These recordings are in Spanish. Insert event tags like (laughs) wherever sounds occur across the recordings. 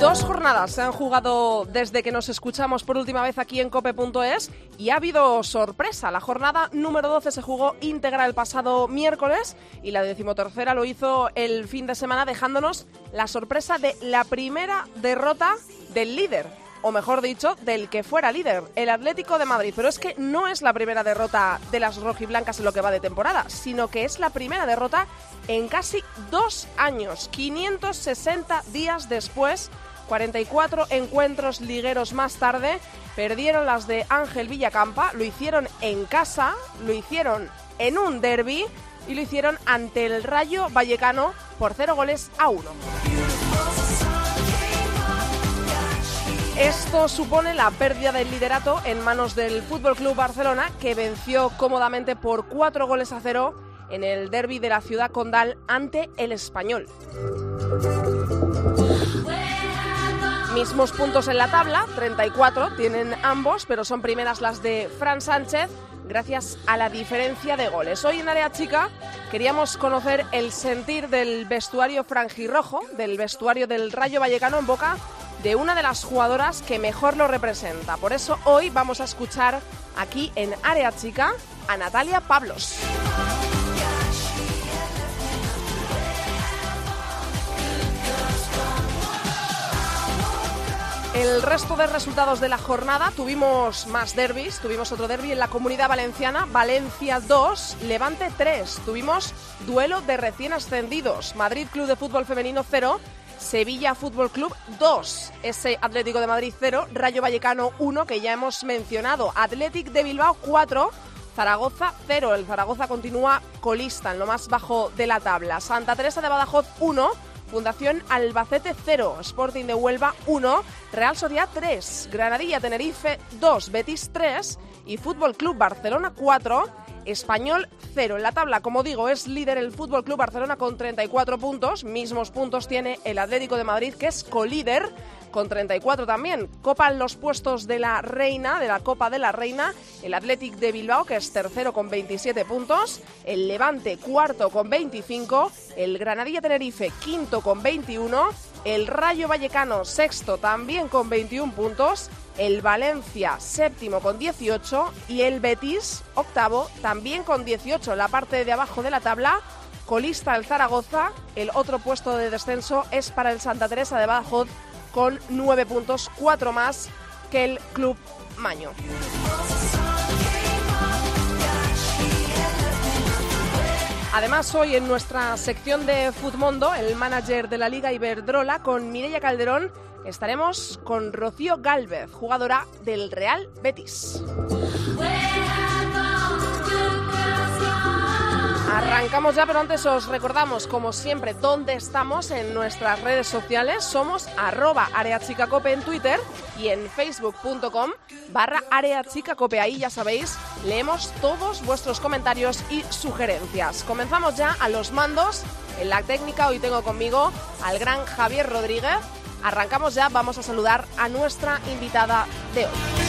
Dos jornadas se han jugado desde que nos escuchamos por última vez aquí en cope.es y ha habido sorpresa. La jornada número 12 se jugó íntegra el pasado miércoles y la decimotercera lo hizo el fin de semana dejándonos la sorpresa de la primera derrota del líder, o mejor dicho, del que fuera líder, el Atlético de Madrid. Pero es que no es la primera derrota de las rojiblancas en lo que va de temporada, sino que es la primera derrota en casi dos años, 560 días después 44 encuentros ligueros más tarde, perdieron las de Ángel Villacampa, lo hicieron en casa, lo hicieron en un derby y lo hicieron ante el Rayo Vallecano por 0 goles a 1. Esto supone la pérdida del liderato en manos del Fútbol Club Barcelona, que venció cómodamente por 4 goles a 0 en el derby de la ciudad condal ante el Español. Mismos puntos en la tabla, 34 tienen ambos, pero son primeras las de Fran Sánchez gracias a la diferencia de goles. Hoy en Área Chica queríamos conocer el sentir del vestuario franjirrojo, del vestuario del Rayo Vallecano en boca de una de las jugadoras que mejor lo representa. Por eso hoy vamos a escuchar aquí en Área Chica a Natalia Pablos. El resto de resultados de la jornada tuvimos más derbis, tuvimos otro derby en la Comunidad Valenciana, Valencia 2, Levante 3, tuvimos duelo de recién ascendidos, Madrid Club de Fútbol Femenino 0, Sevilla Fútbol Club 2, ese Atlético de Madrid 0, Rayo Vallecano 1 que ya hemos mencionado, Athletic de Bilbao 4, Zaragoza 0, el Zaragoza continúa colista en lo más bajo de la tabla, Santa Teresa de Badajoz 1, Fundación Albacete 0, Sporting de Huelva 1, Real Sociedad 3, Granadilla Tenerife 2, Betis 3 y Fútbol Club Barcelona 4, Español 0. En la tabla, como digo, es líder el Fútbol Club Barcelona con 34 puntos, mismos puntos tiene el Atlético de Madrid que es colíder con 34 también. Copan los puestos de la Reina, de la Copa de la Reina, el Athletic de Bilbao, que es tercero con 27 puntos, el Levante cuarto con 25, el Granadilla Tenerife quinto con 21, el Rayo Vallecano sexto también con 21 puntos, el Valencia séptimo con 18 y el Betis octavo también con 18 en la parte de abajo de la tabla. Colista el Zaragoza, el otro puesto de descenso es para el Santa Teresa de Badajoz con nueve puntos, cuatro más que el Club Maño. Además, hoy en nuestra sección de Futmundo, el manager de la Liga Iberdrola, con Mireia Calderón, estaremos con Rocío Galvez, jugadora del Real Betis. Arrancamos ya, pero antes os recordamos, como siempre, dónde estamos en nuestras redes sociales. Somos arroba areachicacope en Twitter y en facebook.com barra areachicacope. Ahí ya sabéis, leemos todos vuestros comentarios y sugerencias. Comenzamos ya a los mandos. En la técnica hoy tengo conmigo al gran Javier Rodríguez. Arrancamos ya, vamos a saludar a nuestra invitada de hoy.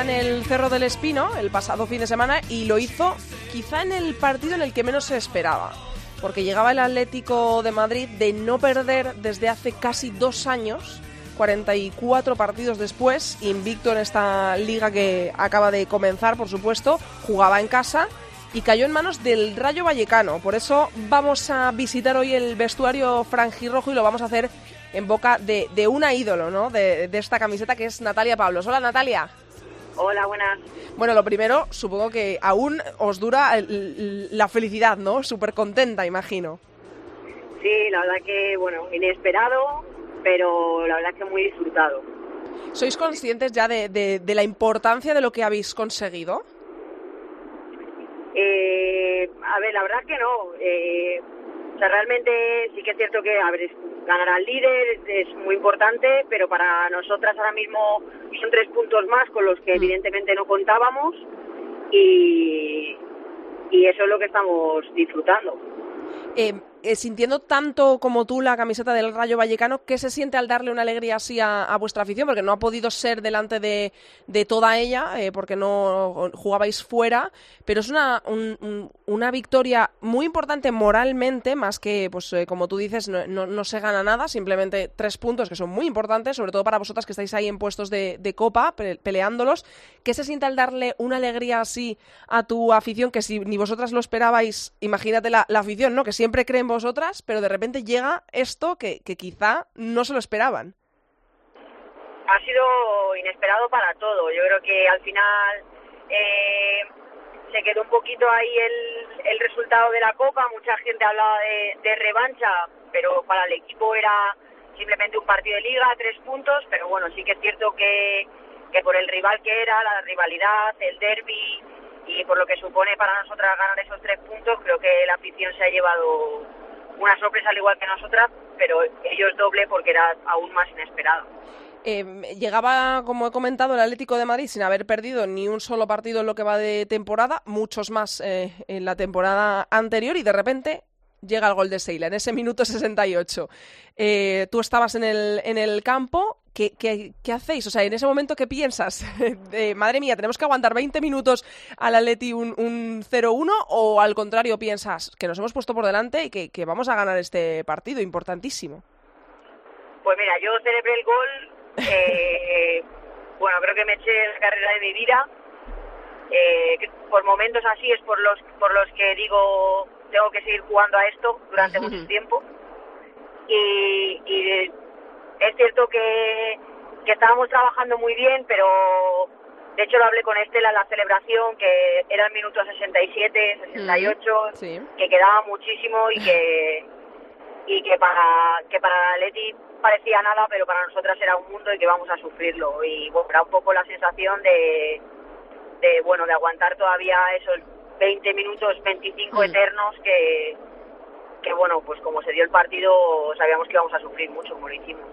En el Cerro del Espino el pasado fin de semana y lo hizo quizá en el partido en el que menos se esperaba. Porque llegaba el Atlético de Madrid de no perder desde hace casi dos años, 44 partidos después, invicto en esta liga que acaba de comenzar, por supuesto, jugaba en casa y cayó en manos del Rayo Vallecano. Por eso vamos a visitar hoy el vestuario franjirrojo y lo vamos a hacer en boca de, de una ídolo, ¿no? De, de, esta camiseta que es Natalia Pablos. Hola, Natalia. Hola, buenas. Bueno, lo primero, supongo que aún os dura la felicidad, ¿no? Súper contenta, imagino. Sí, la verdad que, bueno, inesperado, pero la verdad que muy disfrutado. ¿Sois conscientes ya de, de, la importancia de lo que habéis conseguido? Eh, a ver, la verdad que no. Eh, o sea, realmente sí que es cierto que a ver, ganar al líder es muy importante, pero para nosotras ahora mismo son tres puntos más con los que mm. evidentemente no contábamos y, y eso es lo que estamos disfrutando. Eh, eh, sintiendo tanto como tú la camiseta del Rayo Vallecano, ¿qué se siente al darle una alegría así a, vuestra afición? Porque no ha podido ser delante de, toda ella, eh, porque no jugabais fuera, pero es una, una victoria muy importante moralmente, más que, pues eh, como tú dices, no, se gana nada, simplemente tres puntos que son muy importantes, sobre todo para vosotras que estáis ahí en puestos de, copa, peleándolos. ¿Qué se siente al darle una alegría así a tu afición, que si ni vosotras lo esperabais, imagínate la, la afición, ¿no? Que siempre creen vosotras, pero de repente llega esto que, quizá no se lo esperaban. Ha sido inesperado para todo. Yo creo que al final eh, se quedó un poquito ahí el, el, resultado de la Copa. Mucha gente hablaba de, de revancha, pero para el equipo era simplemente un partido de liga, tres puntos, pero bueno, sí que es cierto que, que por el rival que era, la rivalidad, el derby y por lo que supone para nosotras ganar esos tres puntos, creo que la afición se ha llevado una sorpresa al igual que nosotras, pero ellos doble porque era aún más inesperado. Em, llegaba, como he comentado, el Atlético de Madrid sin haber perdido ni un solo partido en lo que va de temporada, muchos más eh, en la temporada anterior y de repente llega el gol de Seila en ese minuto 68. Eh, tú estabas en el, en el campo, ¿Qué, ¿qué, qué, hacéis? O sea, en ese momento, ¿qué piensas? (laughs) madre mía, ¿tenemos que aguantar 20 minutos al Atleti un, un 0-1? ¿O al contrario piensas que nos hemos puesto por delante y que, que, vamos a ganar este partido importantísimo? Pues mira, yo celebré el gol. Eh, (laughs) bueno, creo que me eché la carrera de mi vida. Eh, por momentos así es por los, por los que digo tengo que seguir jugando a esto durante (laughs) mucho tiempo. Es cierto que, que estábamos trabajando muy bien, pero de hecho lo hablé con Estela en la celebración, que era el minuto 67, 68, que quedaba muchísimo y que y que para que para Leti parecía nada, pero para nosotras era un mundo y que vamos a sufrirlo. Y bueno, era un poco la sensación de, de bueno, de aguantar todavía esos 20 minutos, 25 mm. eternos que, que, bueno, pues como se dio el partido, sabíamos que íbamos a sufrir mucho como lo hicimos.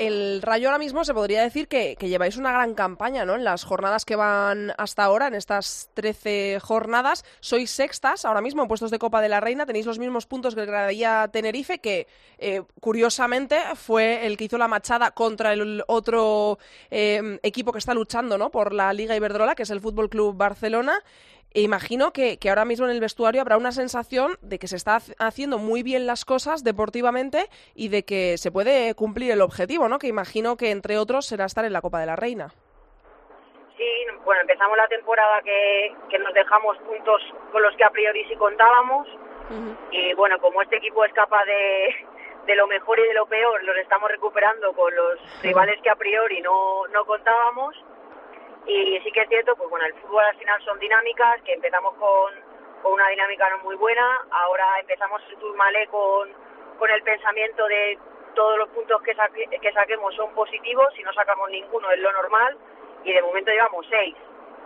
El Rayo ahora mismo se podría decir que, lleváis una gran campaña, ¿no? En las jornadas que van hasta ahora, en estas 13 jornadas, sois sextas ahora mismo en puestos de Copa de la Reina, tenéis los mismos puntos que el Granadilla Tenerife, que eh, curiosamente fue el que hizo la machada contra el otro eh, equipo que está luchando, ¿no? Por la Liga Iberdrola, que es el Fútbol Club Barcelona. E imagino que, que, ahora mismo en el vestuario habrá una sensación de que se está haciendo muy bien las cosas deportivamente y de que se puede cumplir el objetivo, ¿no? Que imagino que entre otros será estar en la Copa de la Reina. Sí, bueno, empezamos la temporada que, que nos dejamos puntos con los que a priori sí contábamos y bueno, como este equipo es capaz de, de lo mejor y de lo peor, los estamos recuperando con los rivales que a priori no, no contábamos y sí que es cierto, pues bueno, el fútbol al final son dinámicas, que empezamos con, con una dinámica no muy buena, ahora empezamos Turmalé con, con el pensamiento de todos los puntos que, que saquemos son positivos, si no sacamos ninguno es lo normal, y de momento llevamos seis.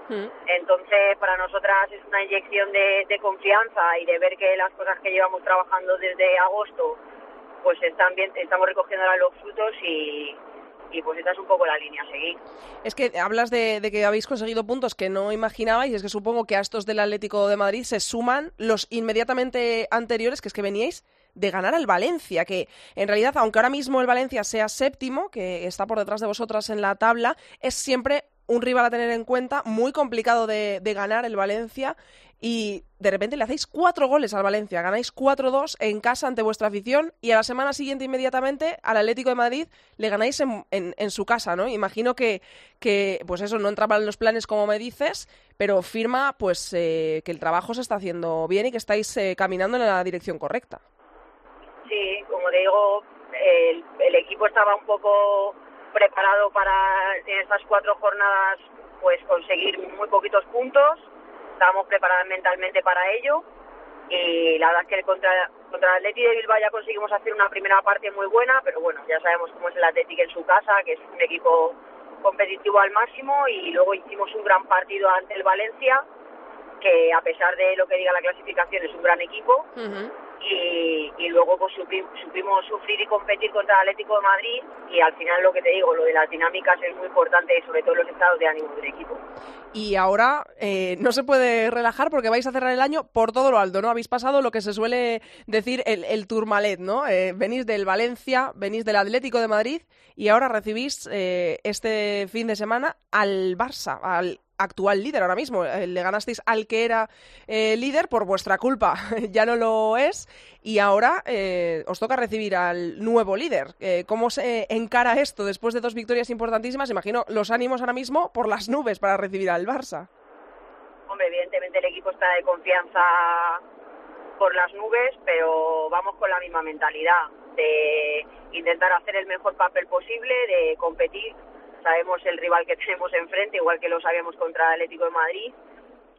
Mm. Entonces, para nosotras es una inyección de, de confianza y de ver que las cosas que llevamos trabajando desde agosto, pues están bien, estamos recogiendo ahora los frutos y, y pues esta es un poco la línea a seguir. Es que hablas de, que habéis conseguido puntos que no imaginabais, es que supongo que a estos del Atlético de Madrid se suman los inmediatamente anteriores, que es que veníais de ganar al Valencia, que en realidad, aunque ahora mismo el Valencia sea séptimo, que está por detrás de vosotras en la tabla, es siempre un rival a tener en cuenta, muy complicado de, de ganar el Valencia y de repente le hacéis cuatro goles al Valencia, ganáis 4-2 en casa ante vuestra afición y a la semana siguiente inmediatamente al Atlético de Madrid le ganáis en, en, su casa, ¿no? Imagino que, que, pues eso, no entraba en los planes como me dices, pero firma pues eh, que el trabajo se está haciendo bien y que estáis eh, caminando en la dirección correcta. Sí, como digo, el, el equipo estaba un poco preparado para en estas cuatro jornadas pues conseguir muy poquitos puntos. Estábamos preparados mentalmente para ello. Y la verdad es que contra, contra el Atleti de Bilbao ya conseguimos hacer una primera parte muy buena, pero bueno, ya sabemos cómo es el Atlético en su casa, que es un equipo competitivo al máximo. Y luego hicimos un gran partido ante el Valencia, que a pesar de lo que diga la clasificación es un gran equipo y, y luego pues supimos sufrir y competir contra el Atlético de Madrid y al final lo que te digo, lo de las dinámicas es muy importante, sobre todo los estados de ánimo del equipo. Y ahora eh, no se puede relajar porque vais a cerrar el año por todo lo alto, ¿no? Habéis pasado lo que se suele decir el, el ¿no? Eh, venís del Valencia, venís del Atlético de Madrid y ahora recibís eh, este fin de semana al Barça, al actual líder ahora mismo. Eh, le ganasteis al que era eh, líder por vuestra culpa, (laughs) ya no lo es, y ahora eh, os toca recibir al nuevo líder. ¿Cómo se encara esto después de dos victorias importantísimas? Imagino los ánimos ahora mismo por las nubes para recibir al Barça. Hombre, evidentemente el equipo está de confianza por las nubes, pero vamos con la misma mentalidad de intentar hacer el mejor papel posible, de competir sabemos el rival que (laughs) tenemos enfrente, igual que lo sabíamos contra Atlético de Madrid,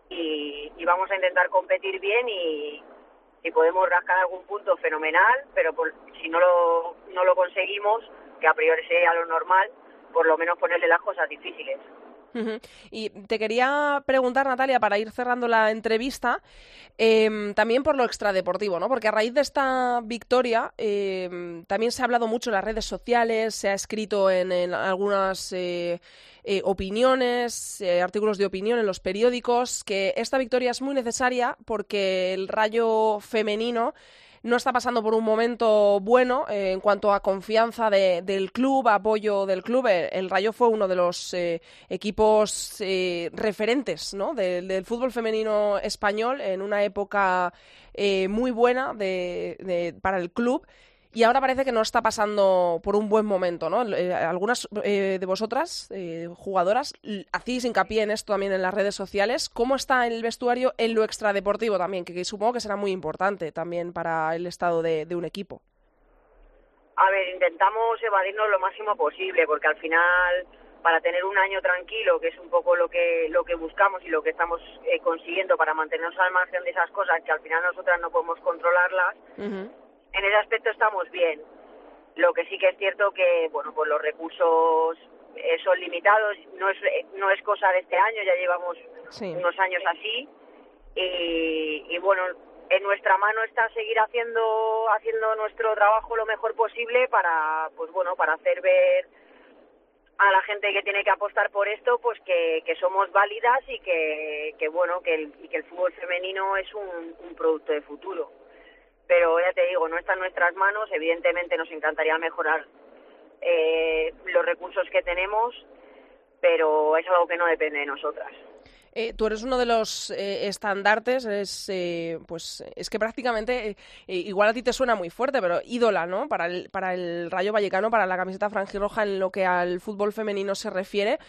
y, vamos a intentar competir bien y si podemos rascar algún punto fenomenal, pero si no lo, no lo conseguimos, que a priori sería lo normal, por lo menos ponerle las cosas difíciles. Y te quería preguntar, Natalia, para ir cerrando la entrevista, em, también por lo extradeportivo, ¿no? Porque a raíz de esta victoria em, también se ha hablado mucho en las redes sociales, se ha escrito en, algunas eh, eh, opiniones, eh, artículos de opinión en los periódicos, que esta victoria es muy necesaria porque el rayo femenino no está pasando por un momento bueno eh, en cuanto a confianza del club, apoyo del club. El, Rayo fue uno de los eh, equipos eh, referentes del fútbol femenino español en una época muy buena de, para el club y ahora parece que no está pasando por un buen momento, ¿no? Eh, algunas eh, de vosotras, eh, jugadoras, hacéis hincapié en esto también en las redes sociales. ¿Cómo está el vestuario en lo extradeportivo también? Que, supongo que será muy importante también para el estado de, un equipo. A ver, intentamos evadirnos lo máximo posible, porque al final para tener un año tranquilo, que es un poco lo que lo que buscamos y lo que estamos consiguiendo para mantenernos al margen de esas cosas que al final nosotras no podemos controlarlas, en ese aspecto estamos bien. Lo que sí que es cierto que, bueno, pues los recursos eh, son limitados, no es, eh, no es cosa de este año, ya llevamos unos años así. Y, y, bueno, en nuestra mano está seguir haciendo haciendo nuestro trabajo lo mejor posible para, pues bueno, para hacer ver a la gente que tiene que apostar por esto, pues que, que somos válidas y que, que bueno, que el, y que el fútbol femenino es un, un producto de futuro pero ya te digo, no está en nuestras manos, evidentemente nos encantaría mejorar eh, los recursos que tenemos, pero es algo que no depende de nosotras. Eh, tú eres uno de los eh, estandartes, es, pues es que prácticamente, igual a ti te suena muy fuerte, pero ídola, ¿no? Para el, para el Rayo Vallecano, para la camiseta franjirroja en lo que al fútbol femenino se refiere.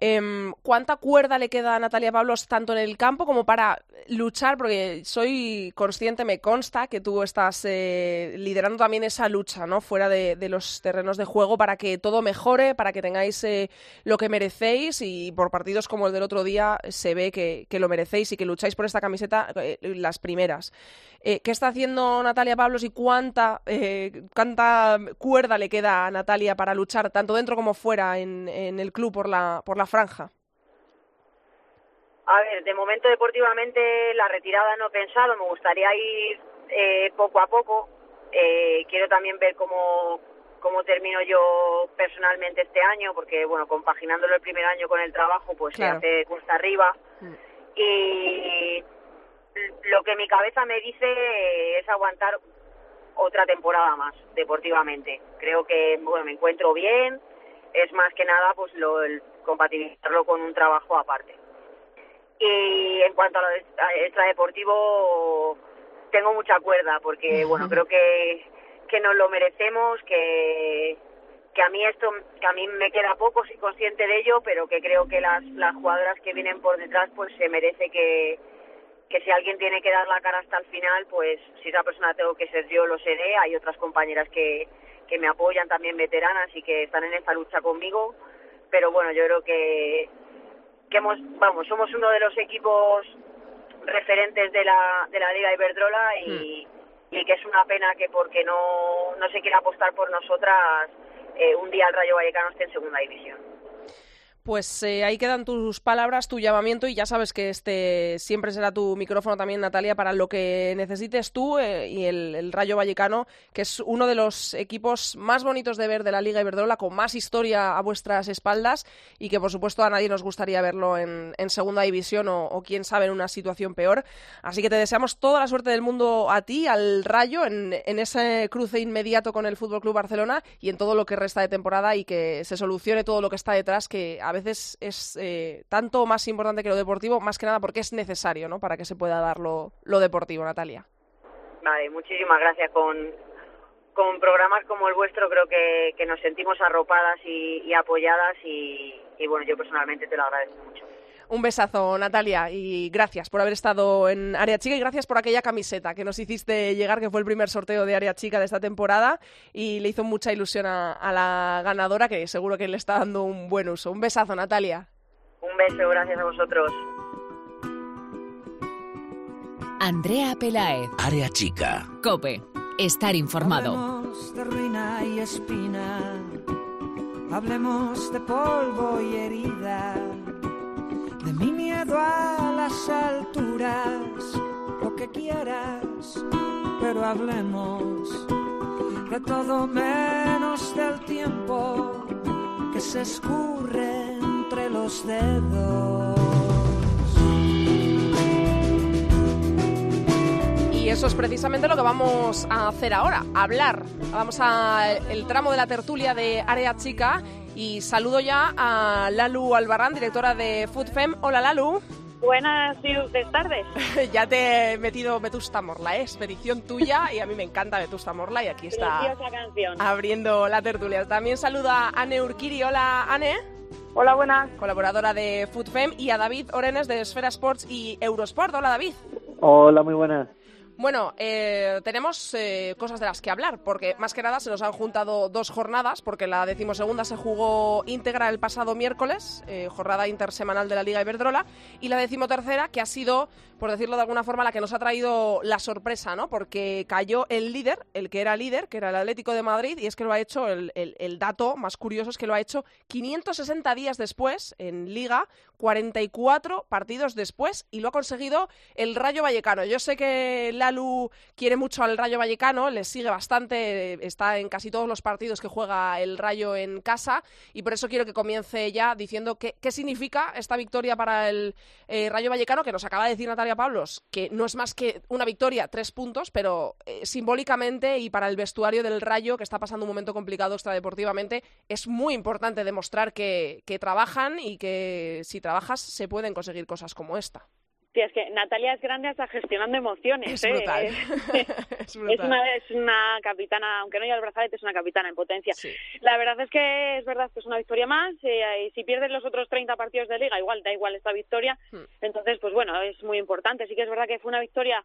Em, ¿Cuánta cuerda le queda a Natalia Pablos tanto en el campo como para luchar? Porque soy consciente, me consta que tú estás eh, liderando también esa lucha, ¿no? Fuera de, los terrenos de juego para que todo mejore, para que tengáis eh, lo que merecéis y por partidos como el del otro día se ve que, lo merecéis y que lucháis por esta camiseta eh, las primeras. ¿Qué está haciendo Natalia Pablos y cuánta, cuánta cuerda le queda a Natalia para luchar tanto dentro como fuera en, en el club por la, por la franja? A ver, de momento deportivamente la retirada no he pensado, me gustaría ir eh, poco a poco. Eh, quiero también ver cómo, cómo termino yo personalmente este año, porque bueno, compaginándolo el primer año con el trabajo, pues se hace cuesta arriba. Mm. Y lo que mi cabeza me dice es aguantar otra temporada más deportivamente. Creo que bueno, me encuentro bien, es más que nada pues lo, el compatibilizarlo con un trabajo aparte. Y en cuanto a lo extradeportivo, tengo mucha cuerda porque, bueno, creo que, que nos lo merecemos, que, que a mí esto, que a mí me queda poco, soy consciente de ello, pero que creo que las, las jugadoras que vienen por detrás, pues se merece que, que si alguien tiene que dar la cara hasta el final, pues si esa persona tengo que ser yo, lo seré. Hay otras compañeras que, que me apoyan también veteranas y que están en esta lucha conmigo pero bueno, yo creo que, que hemos, vamos, somos uno de los equipos referentes de la, de la Liga Iberdrola y, hmm. y que es una pena que porque no, no se quiera apostar por nosotras, eh, un día el Rayo Vallecano esté en segunda división. Pues eh, ahí quedan tus palabras, tu llamamiento y ya sabes que este siempre será tu micrófono también, Natalia, para lo que necesites tú eh, y el, Rayo Vallecano, que es uno de los equipos más bonitos de ver de la Liga Iberdrola, con más historia a vuestras espaldas y que por supuesto a nadie nos gustaría verlo en, segunda división o, quién sabe en una situación peor. Así que te deseamos toda la suerte del mundo a ti, al Rayo, en, ese cruce inmediato con el Fútbol Club Barcelona y en todo lo que resta de temporada y que se solucione todo lo que está detrás, que a es eh, tanto más importante que lo deportivo, más que nada porque es necesario, ¿no? Para que se pueda dar lo, deportivo, Natalia. Vale, muchísimas gracias. Con, con programas como el vuestro creo que, que nos sentimos arropadas y, apoyadas y, y bueno, yo personalmente te lo agradezco mucho. Un besazo, Natalia, y gracias por haber estado en Área Chica y gracias por aquella camiseta que nos hiciste llegar, que fue el primer sorteo de Área Chica de esta temporada y le hizo mucha ilusión a, la ganadora, que seguro que le está dando un buen uso. Un besazo, Natalia. Un beso, gracias a vosotros. Andrea Pelaez. Área Chica. Cope. Estar informado. Hablemos de ruina y espina. Hablemos de polvo y herida de mi miedo a las alturas, lo que quieras, pero hablemos de todo menos del tiempo que se escurre entre los dedos. Y eso es precisamente lo que vamos a hacer ahora, hablar. Vamos al tramo de la tertulia de Área Chica y saludo ya a Lalu Albarrán, directora de FoodFem. Hola Lalu. Buenas tardes. (laughs) ya te he metido Vetusta Morla, ¿eh? expedición tuya y a mí me encanta Vetusta Morla y aquí está abriendo la tertulia. También saluda a Anne Urquiri. Hola Anne. Hola, buenas. Colaboradora de FoodFem y a David Orenes de Esfera Sports y Eurosport. Hola David. Hola, muy buenas. Bueno, eh, tenemos eh, cosas de las que hablar, porque más que nada se nos han juntado dos jornadas, porque la decimosegunda se jugó íntegra el pasado miércoles, eh, jornada intersemanal de la Liga Iberdrola, y la decimotercera, que ha sido, por decirlo de alguna forma, la que nos ha traído la sorpresa, ¿no? Porque cayó el líder, el que era líder, que era el Atlético de Madrid, y es que lo ha hecho, el, el dato más curioso es que lo ha hecho 560 días después en Liga, 44 partidos después, y lo ha conseguido el Rayo Vallecano. Yo sé que la Lalu quiere mucho al Rayo Vallecano, le sigue bastante, está en casi todos los partidos que juega el Rayo en casa y por eso quiero que comience ya diciendo qué, qué significa esta victoria para el eh, Rayo Vallecano, que nos acaba de decir Natalia Pablos, que no es más que una victoria, tres puntos, pero eh, simbólicamente y para el vestuario del Rayo, que está pasando un momento complicado extradeportivamente, es muy importante demostrar que, que trabajan y que si trabajas se pueden conseguir cosas como esta es que Natalia es grande hasta gestionando emociones. Es, ¿eh? es, (laughs) una, es una capitana, aunque no haya el brazalete, es una capitana en potencia. La verdad es que es verdad que es una victoria más. Eh, y si pierdes los otros 30 partidos de liga, igual da igual esta victoria. Hmm. Entonces, pues bueno, es muy importante. Sí que es verdad que fue una victoria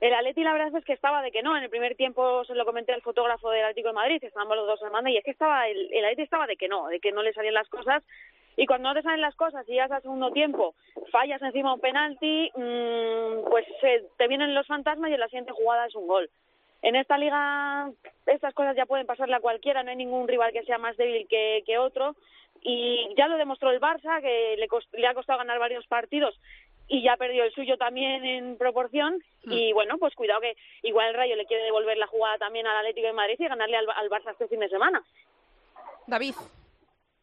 el Atleti la verdad es que estaba de que no. En el primer tiempo se lo comenté al fotógrafo del Atlético de Madrid, estábamos los dos en manda, y es que estaba el, el Atleti estaba de que no, de que no le salían las cosas y cuando no te salen las cosas y ya al segundo tiempo fallas encima un penalti, mmm, pues te vienen los fantasmas y en la siguiente jugada es un gol. En esta liga estas cosas ya pueden pasarle a cualquiera, no hay ningún rival que sea más débil que, que otro y ya lo demostró el Barça, que le ha costado ganar varios partidos y ya perdió el suyo también en proporción hmm. y bueno, pues cuidado que igual el Rayo le quiere devolver la jugada también al Atlético de Madrid y ganarle al, al Barça este fin de semana. David.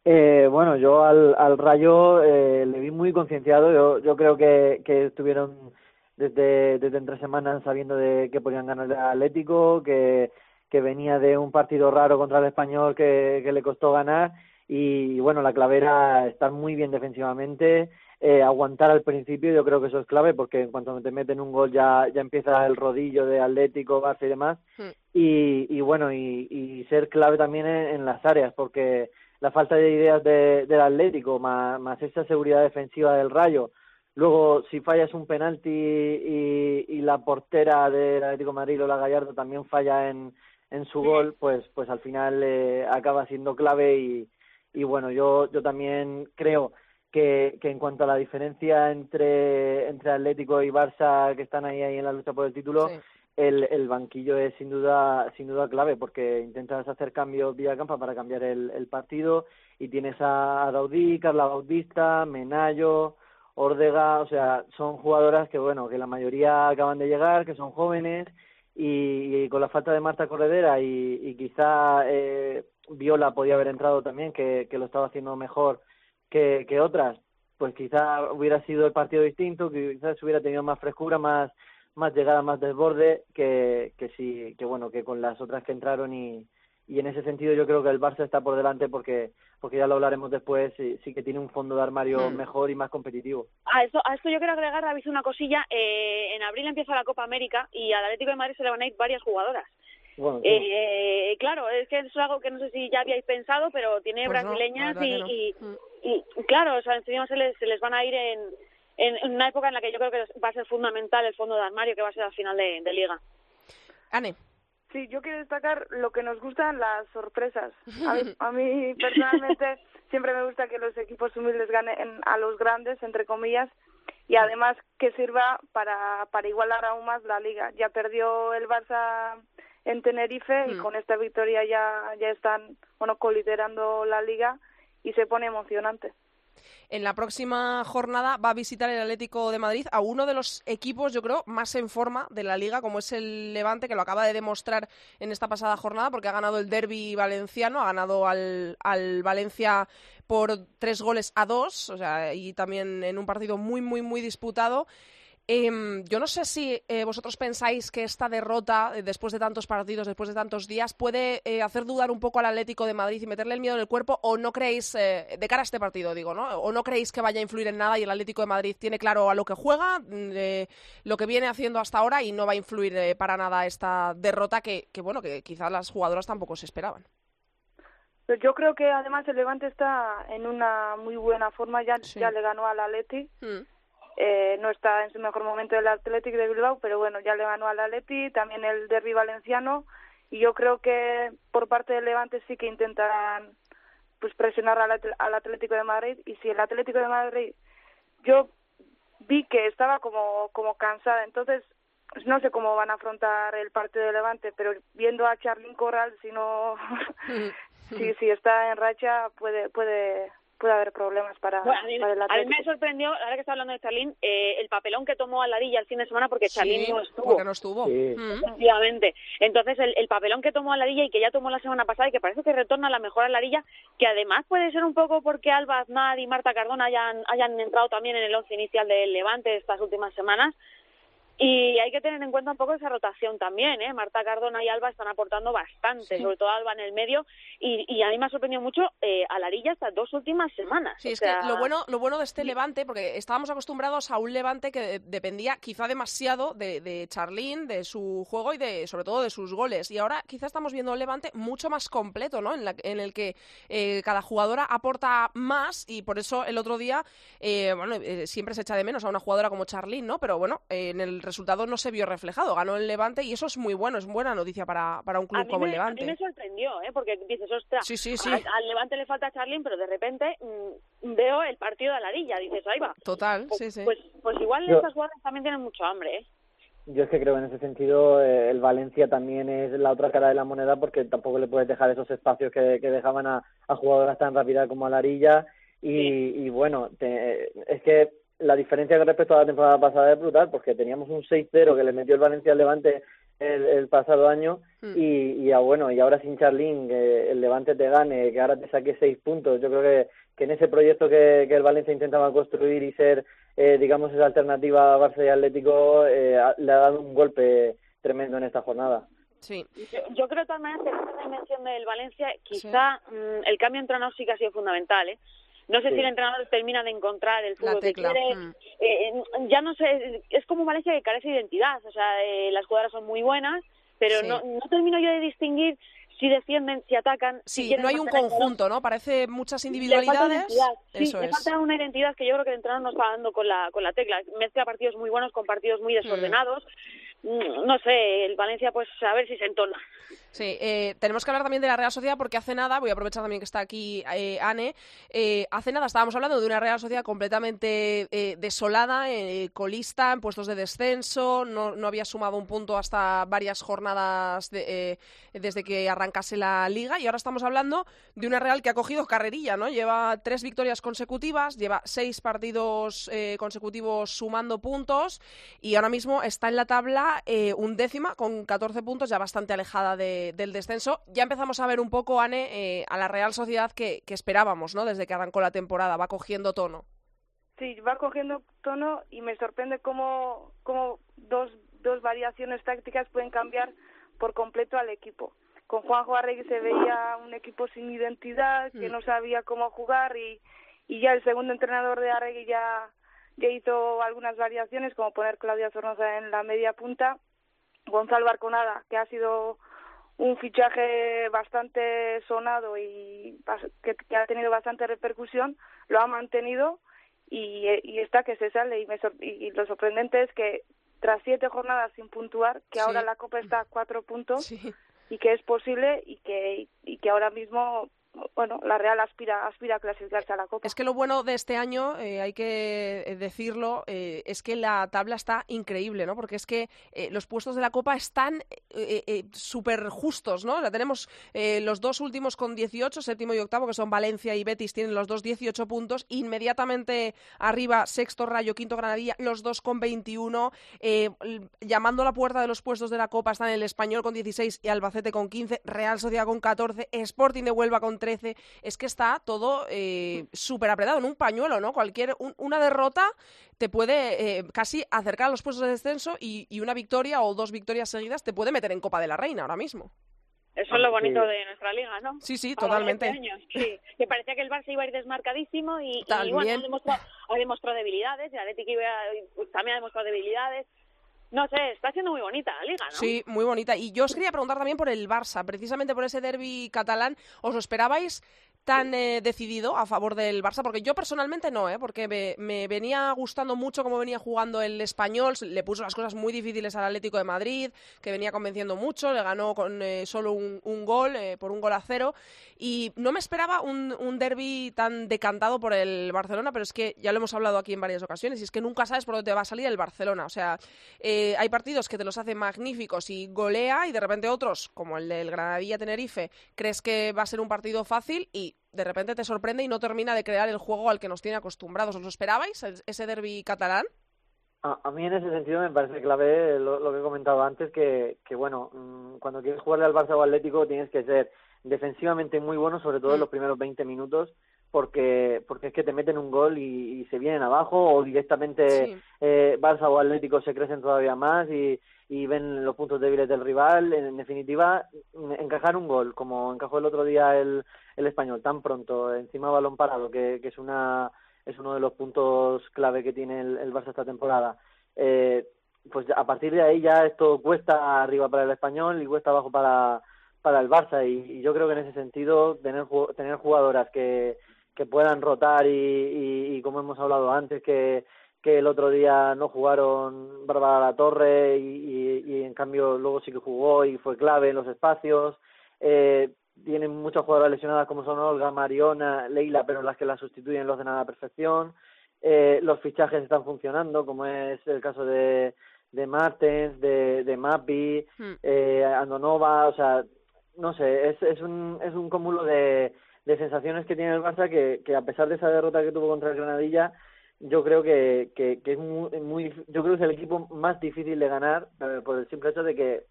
Eh, bueno, yo al, al Rayo eh, le vi muy concienciado. Yo, yo creo que, que estuvieron desde, desde entre semanas sabiendo de que podían ganar al Atlético, que, que venía de un partido raro contra el Español que, que le costó ganar. Y, bueno, la clave era estar muy bien defensivamente, eh, aguantar al principio. Yo creo que eso es clave porque en cuanto te meten un gol ya, ya empieza el rodillo de Atlético, Barça y demás. Hmm. Y, y bueno, y, y ser clave también en, en las áreas porque la falta de ideas de, del Atlético, más, más esa seguridad defensiva del Rayo. Luego, si fallas un penalti y, y la portera del Atlético de Madrid, la Gallardo, también falla en, en su gol, pues, pues al final eh, acaba siendo clave y, y bueno, yo, yo también creo que, que en cuanto a la diferencia entre, entre Atlético y Barça que están ahí, ahí en la lucha por el título, el, el banquillo es sin duda, sin duda clave porque intentas hacer cambios vía campa para cambiar el, el partido y tienes a Daudí, Carla Bautista, Menayo, Ordega, o sea, son jugadoras que, bueno, que la mayoría acaban de llegar, que son jóvenes y, con la falta de Marta Corredera y, y quizá eh, Viola podía haber entrado también, que, que lo estaba haciendo mejor que, que otras, pues quizá hubiera sido el partido distinto, que quizás hubiera tenido más frescura, más más llegada, más desborde que, que sí, que bueno, que con las otras que entraron y, y en ese sentido yo creo que el Barça está por delante porque porque ya lo hablaremos después sí, sí que tiene un fondo de armario hmm. mejor y más competitivo. A esto a esto yo quiero agregar David una cosilla. Eh, en abril empieza la Copa América y al Atlético de Madrid se le van a ir varias jugadoras eh, claro, es que es algo que no sé si ya habíais pensado, pero tiene pues brasileñas y, y, claro, o sea, encima se les, se les van a ir en, en, una época en la que yo creo que va a ser fundamental el fondo de armario, que va a ser al final de, liga. Ane. Sí, yo quiero destacar lo que nos gustan las sorpresas. A mí, (laughs) personalmente siempre me gusta que los equipos humildes ganen a los grandes, entre comillas, y además que sirva para, para igualar aún más la liga. Ya perdió el Barça en Tenerife y mm. con esta victoria ya, ya están bueno, coliderando la liga y se pone emocionante. En la próxima jornada va a visitar el Atlético de Madrid a uno de los equipos, yo creo, más en forma de la liga, como es el Levante, que lo acaba de demostrar en esta pasada jornada, porque ha ganado el derby valenciano, ha ganado al, al Valencia por tres goles a dos, o sea, y también en un partido muy, muy, muy disputado. Em, yo no sé si eh, vosotros pensáis que esta derrota, eh, después de tantos partidos, después de tantos días, puede eh, hacer dudar un poco al Atlético de Madrid y meterle el miedo en el cuerpo, o no creéis, de cara a este partido, digo, ¿no? O no creéis que vaya a influir en nada y el Atlético de Madrid tiene claro a lo que juega, mm, lo que viene haciendo hasta ahora y no va a influir para nada esta derrota que, que, bueno, que quizás las jugadoras tampoco se esperaban. Pues yo creo que además el Levante está en una muy buena forma, ya, ya le ganó al Atleti. Mm. Eh, no está en su mejor momento el Athletic de Bilbao, pero bueno, ya le ganó al Atleti, también el derby valenciano, y yo creo que por parte del Levante sí que intentan pues presionar al, al Atlético de Madrid, y si el Atlético de Madrid, yo vi que estaba como, como cansada, entonces pues no sé cómo van a afrontar el partido de Levante, pero viendo a Charlín Corral, si no, (laughs) si, si está en racha, puede, puede, puede haber problemas para, a, mí, me sorprendió, ahora que está hablando de Charlín, eh, el papelón que tomó a Ladilla el fin de semana porque Charlín no estuvo. Porque no estuvo. Mm. Efectivamente. Entonces, el, el, papelón que tomó a Ladilla y que ya tomó la semana pasada y que parece que retorna a la mejor a Ladilla, que además puede ser un poco porque Alba Aznar y Marta Cardona hayan, hayan entrado también en el once inicial del Levante estas últimas semanas, y hay que tener en cuenta un poco esa rotación también, ¿eh? Marta Cardona y Alba están aportando bastante, sobre todo Alba en el medio, y, y a mí me ha sorprendido mucho eh, a Larilla estas dos últimas semanas. Sí, es que lo bueno, lo bueno de este Levante, porque estábamos acostumbrados a un Levante que dependía quizá demasiado de, de Charlín, de su juego y de sobre todo de sus goles, y ahora quizá estamos viendo un Levante mucho más completo, ¿no? En, la, en el que eh, cada jugadora aporta más, y por eso el otro día, eh, bueno, eh, siempre se echa de menos a una jugadora como Charlín, ¿no? Pero bueno, en el resultado no se vio reflejado. Ganó el Levante y eso es muy bueno, es buena noticia para, para un club como el Levante. A mí me sorprendió, ¿eh? porque dices, ostras, sí, sí, sí. Al, Levante le falta Charlín, pero de repente mm, veo el partido de Alarilla, dices, ahí va. Total, pues, sí, sí. Pues, pues igual estas jugadores también tienen mucho hambre, ¿eh? Yo es que creo que en ese sentido eh, el Valencia también es la otra cara de la moneda porque tampoco le puedes dejar esos espacios que, que dejaban a, a jugadoras tan rápidas como Alarilla y, y bueno, es que la diferencia con respecto a la temporada pasada es brutal, porque teníamos un 6-0 que le metió el Valencia al Levante el, pasado año mm. y, y bueno, y ahora sin Charlín, que el Levante te gane, que ahora te saque seis puntos, yo creo que, que en ese proyecto que, que el Valencia intentaba construir y ser, eh, digamos, esa alternativa a Barça y Atlético, eh, le ha dado un golpe tremendo en esta jornada. Sí. Yo, creo también que en esta dimensión del Valencia, quizá mm, el cambio entre sí que ha sido fundamental, ¿eh? No sé si el entrenador termina de encontrar el fútbol que quiere. Mm. Eh, ya no sé, es como Valencia que carece de identidad. O sea, eh, las jugadoras son muy buenas, pero no, no termino yo de distinguir si defienden, si atacan. Sí, no hay un conjunto, ¿no? Parece muchas individualidades. Sí, Eso le falta una identidad que yo creo que el entrenador no está dando con la, con la tecla. Mezcla partidos muy buenos con partidos muy desordenados. mm, no sé, el Valencia pues a ver si se entona. Sí, eh, tenemos que hablar también de la Real Sociedad porque hace nada, voy a aprovechar también que está aquí eh, Anne, eh, hace nada estábamos hablando de una Real Sociedad completamente eh, desolada, colista, en puestos de descenso, no, no, había sumado un punto hasta varias jornadas de, desde que arrancase la liga y ahora estamos hablando de una Real que ha cogido carrerilla, ¿no? Lleva tres victorias consecutivas, lleva seis partidos consecutivos sumando puntos y ahora mismo está en la tabla un décima con 14 puntos, ya bastante alejada de del descenso, ya empezamos a ver un poco, Anne, eh, a la Real Sociedad que, esperábamos, ¿no? Desde que arrancó la temporada, va cogiendo tono. Sí, va cogiendo tono y me sorprende cómo, cómo dos, dos variaciones tácticas pueden cambiar por completo al equipo. Con Juanjo Arregui se veía un equipo sin identidad, que mm. no sabía cómo jugar y, y ya el segundo entrenador de Arregui ya, ya hizo algunas variaciones, como poner Claudia Zornoza en la media punta, Gonzalo Arconada, que ha sido un fichaje bastante sonado y que, ha tenido bastante repercusión, lo ha mantenido y, y está que se sale. Y, me, y lo sorprendente es que tras siete jornadas sin puntuar, que ahora la Copa está a cuatro puntos y que es posible y que, y que ahora mismo bueno, la Real aspira, aspira a clasificarse a la Copa. Es que lo bueno de este año, eh, hay que eh, decirlo, eh, es que la tabla está increíble, ¿no? Porque es que los puestos de la Copa están súper justos, ¿no? O tenemos los dos últimos con 18, séptimo y octavo, que son Valencia y Betis, tienen los dos 18 puntos. Inmediatamente arriba, sexto Rayo, quinto Granadilla, los dos con 21. llamando a la puerta de los puestos de la Copa están el Español con 16 y Albacete con 15, Real Sociedad con 14, Sporting de Huelva con 13. Es que está todo eh, súper apretado en un pañuelo, ¿no? Cualquier una derrota te puede eh, casi acercar a los puestos de descenso y, una victoria o dos victorias seguidas te puede meter en Copa de la Reina ahora mismo. Eso es lo bonito de nuestra liga, ¿no? Sí, sí, totalmente. Sí, que parecía que el Barça iba a ir desmarcadísimo y, bueno, ha demostrado, ha demostrado debilidades, el Atlético pues, también ha demostrado debilidades. No sé, está siendo muy bonita la liga, ¿no? Sí, muy bonita. Y yo os quería preguntar también por el Barça, precisamente por ese derby catalán. ¿Os lo esperabais tan eh, decidido a favor del Barça, porque yo personalmente no, ¿eh? porque me, venía gustando mucho cómo venía jugando el español, le puso las cosas muy difíciles al Atlético de Madrid, que venía convenciendo mucho, le ganó con eh, solo un, gol, eh, por un gol a cero, y no me esperaba un, un derby tan decantado por el Barcelona, pero es que ya lo hemos hablado aquí en varias ocasiones, y es que nunca sabes por dónde va a salir el Barcelona, o sea, hay partidos que te los hacen magníficos y golea, y de repente otros, como el del Granadilla-Tenerife, crees que va a ser un partido fácil y de repente te sorprende y no termina de crear el juego al que nos tiene acostumbrados. ¿Os lo esperabais, ese derby catalán? A, mí en ese sentido me parece clave lo, que he comentado antes, que, que bueno, mm, cuando quieres jugarle al Barça o Atlético tienes que ser defensivamente muy bueno, sobre todo en mm. los primeros 20 minutos, porque porque es que te meten un gol y, se vienen abajo o directamente eh, Barça o Atlético se crecen todavía más y, y ven los puntos débiles del rival. En, definitiva, encajar un gol, como encajó el otro día el, el español, tan pronto, encima balón parado, que, que es una es uno de los puntos clave que tiene el, el Barça esta temporada. Eh, pues a partir de ahí ya esto cuesta arriba para el español y cuesta abajo para, para el Barça y, yo creo que en ese sentido tener tener jugadoras que, que puedan rotar y, y, como hemos hablado antes que que el otro día no jugaron Bárbara La Torre y, y, en cambio luego sí que jugó y fue clave en los espacios. Eh, tienen muchas jugadoras lesionadas como son Olga, Mariona, Leila, pero las que la sustituyen lo hacen a la perfección. Eh, los fichajes están funcionando, como es el caso de, de Martens, de, de Mapi, hmm. eh, Andonova, o sea, no sé, es, es, un, es un cúmulo de, de sensaciones que tiene el Barça que, que a pesar de esa derrota que tuvo contra el Granadilla, yo creo que, que, que es muy, muy, yo creo que es el equipo más difícil de ganar eh, por el simple hecho de que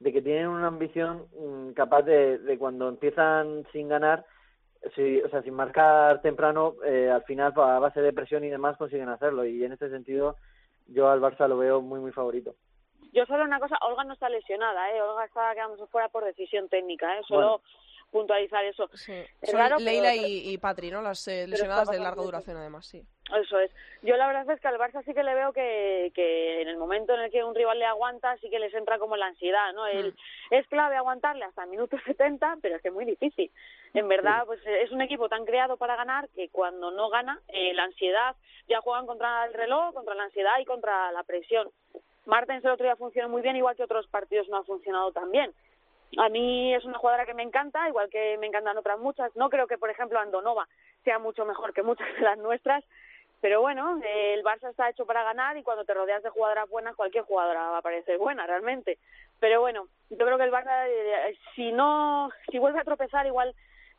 de que tienen una ambición mm, capaz de, de cuando empiezan sin ganar si, o sea sin marcar temprano eh, al final a base de presión y demás consiguen hacerlo y en este sentido yo al Barça lo veo muy muy favorito yo solo una cosa Olga no está lesionada eh Olga está quedando fuera por decisión técnica eh solo puntualizar eso. Sí. Son Leila y, y, Patri, ¿no? Las eh, lesionadas de larga duración, además, sí. Eso es. Yo la verdad es que al Barça sí que le veo que, que en el momento en el que un rival le aguanta, sí que les entra como la ansiedad, ¿no? El, mm. es clave aguantarle hasta el minuto (laughs) 70, pero es que es muy difícil. En verdad, pues es un equipo tan creado para ganar que cuando no gana, eh, la ansiedad, ya juegan contra el reloj, contra la ansiedad y contra la presión Martens el otro día funcionó muy bien, igual que otros partidos no ha funcionado tan bien. A mí es una jugadora que me encanta, igual que me encantan otras muchas. No creo que, por ejemplo, Andonova sea mucho mejor que muchas de las nuestras, pero bueno, el Barça está hecho para ganar y cuando te rodeas de jugadoras buenas, cualquier jugadora va a parecer buena realmente. Pero bueno, yo creo que el Barça, eh, si no, si vuelve a tropezar, igual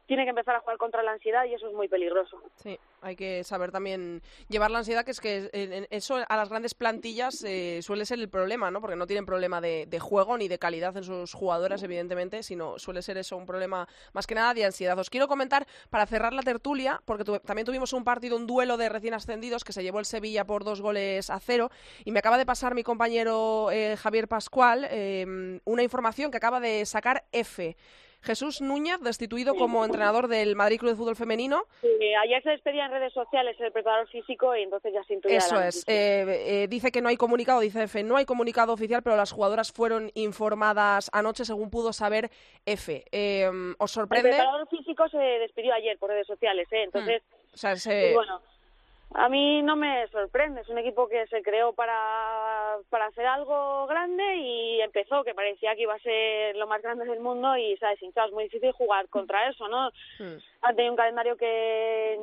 tiene que empezar a jugar contra la ansiedad y eso es muy peligroso. Sí, hay que saber también llevar la ansiedad, que es que eso a las grandes plantillas eh, suele ser el problema, ¿no? Porque no tienen problema de, juego ni de calidad en sus jugadoras, evidentemente, sino suele ser eso un problema más que nada de ansiedad. Os quiero comentar, para cerrar la tertulia, porque también tuvimos un partido, un duelo de recién ascendidos que se llevó el Sevilla por dos goles a cero, y me acaba de pasar mi compañero eh, Javier Pascual eh, una información que acaba de sacar F. Jesús Núñez, destituido como entrenador del Madrid Club de Fútbol Femenino. Sí, ayer se despedía en redes sociales el preparador físico y entonces ya se intuía Eso es. Eh, eh, dice que no hay comunicado, dice F, no hay comunicado oficial, pero las jugadoras fueron informadas anoche, según pudo saber F. Eh, ¿Os sorprende? El preparador físico se despidió ayer por redes sociales, ¿eh? entonces... Hmm. O sea, se... bueno, a mí no me sorprende, es un equipo que se creó para, para hacer algo grande y empezó, que parecía que iba a ser lo más grande del mundo y se ha deshinchado. Es muy difícil jugar contra eso, ¿no? Hmm. Han tenido un calendario que,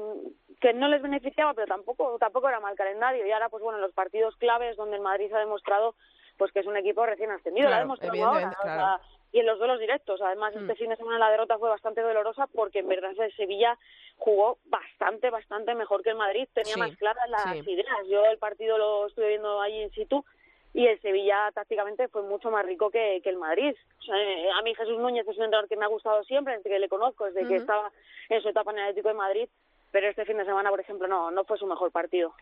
que no les beneficiaba, pero tampoco, tampoco era mal calendario. Y ahora, pues bueno, los partidos claves donde el Madrid se ha demostrado pues que es un equipo recién ascendido, lo ha demostrado ahora y en los duelos directos. Además, este mm. fin de semana la derrota fue bastante dolorosa porque en verdad el Sevilla jugó bastante, bastante mejor que el Madrid. Tenía más claras las ideas. Yo el partido lo estuve viendo ahí in situ y el Sevilla tácticamente fue mucho más rico que, que el Madrid. a mí Jesús Núñez es un entrenador que me ha gustado siempre, desde que le conozco, desde que estaba en su etapa en el Atlético de Madrid, pero este fin de semana, por ejemplo, no, no fue su mejor partido.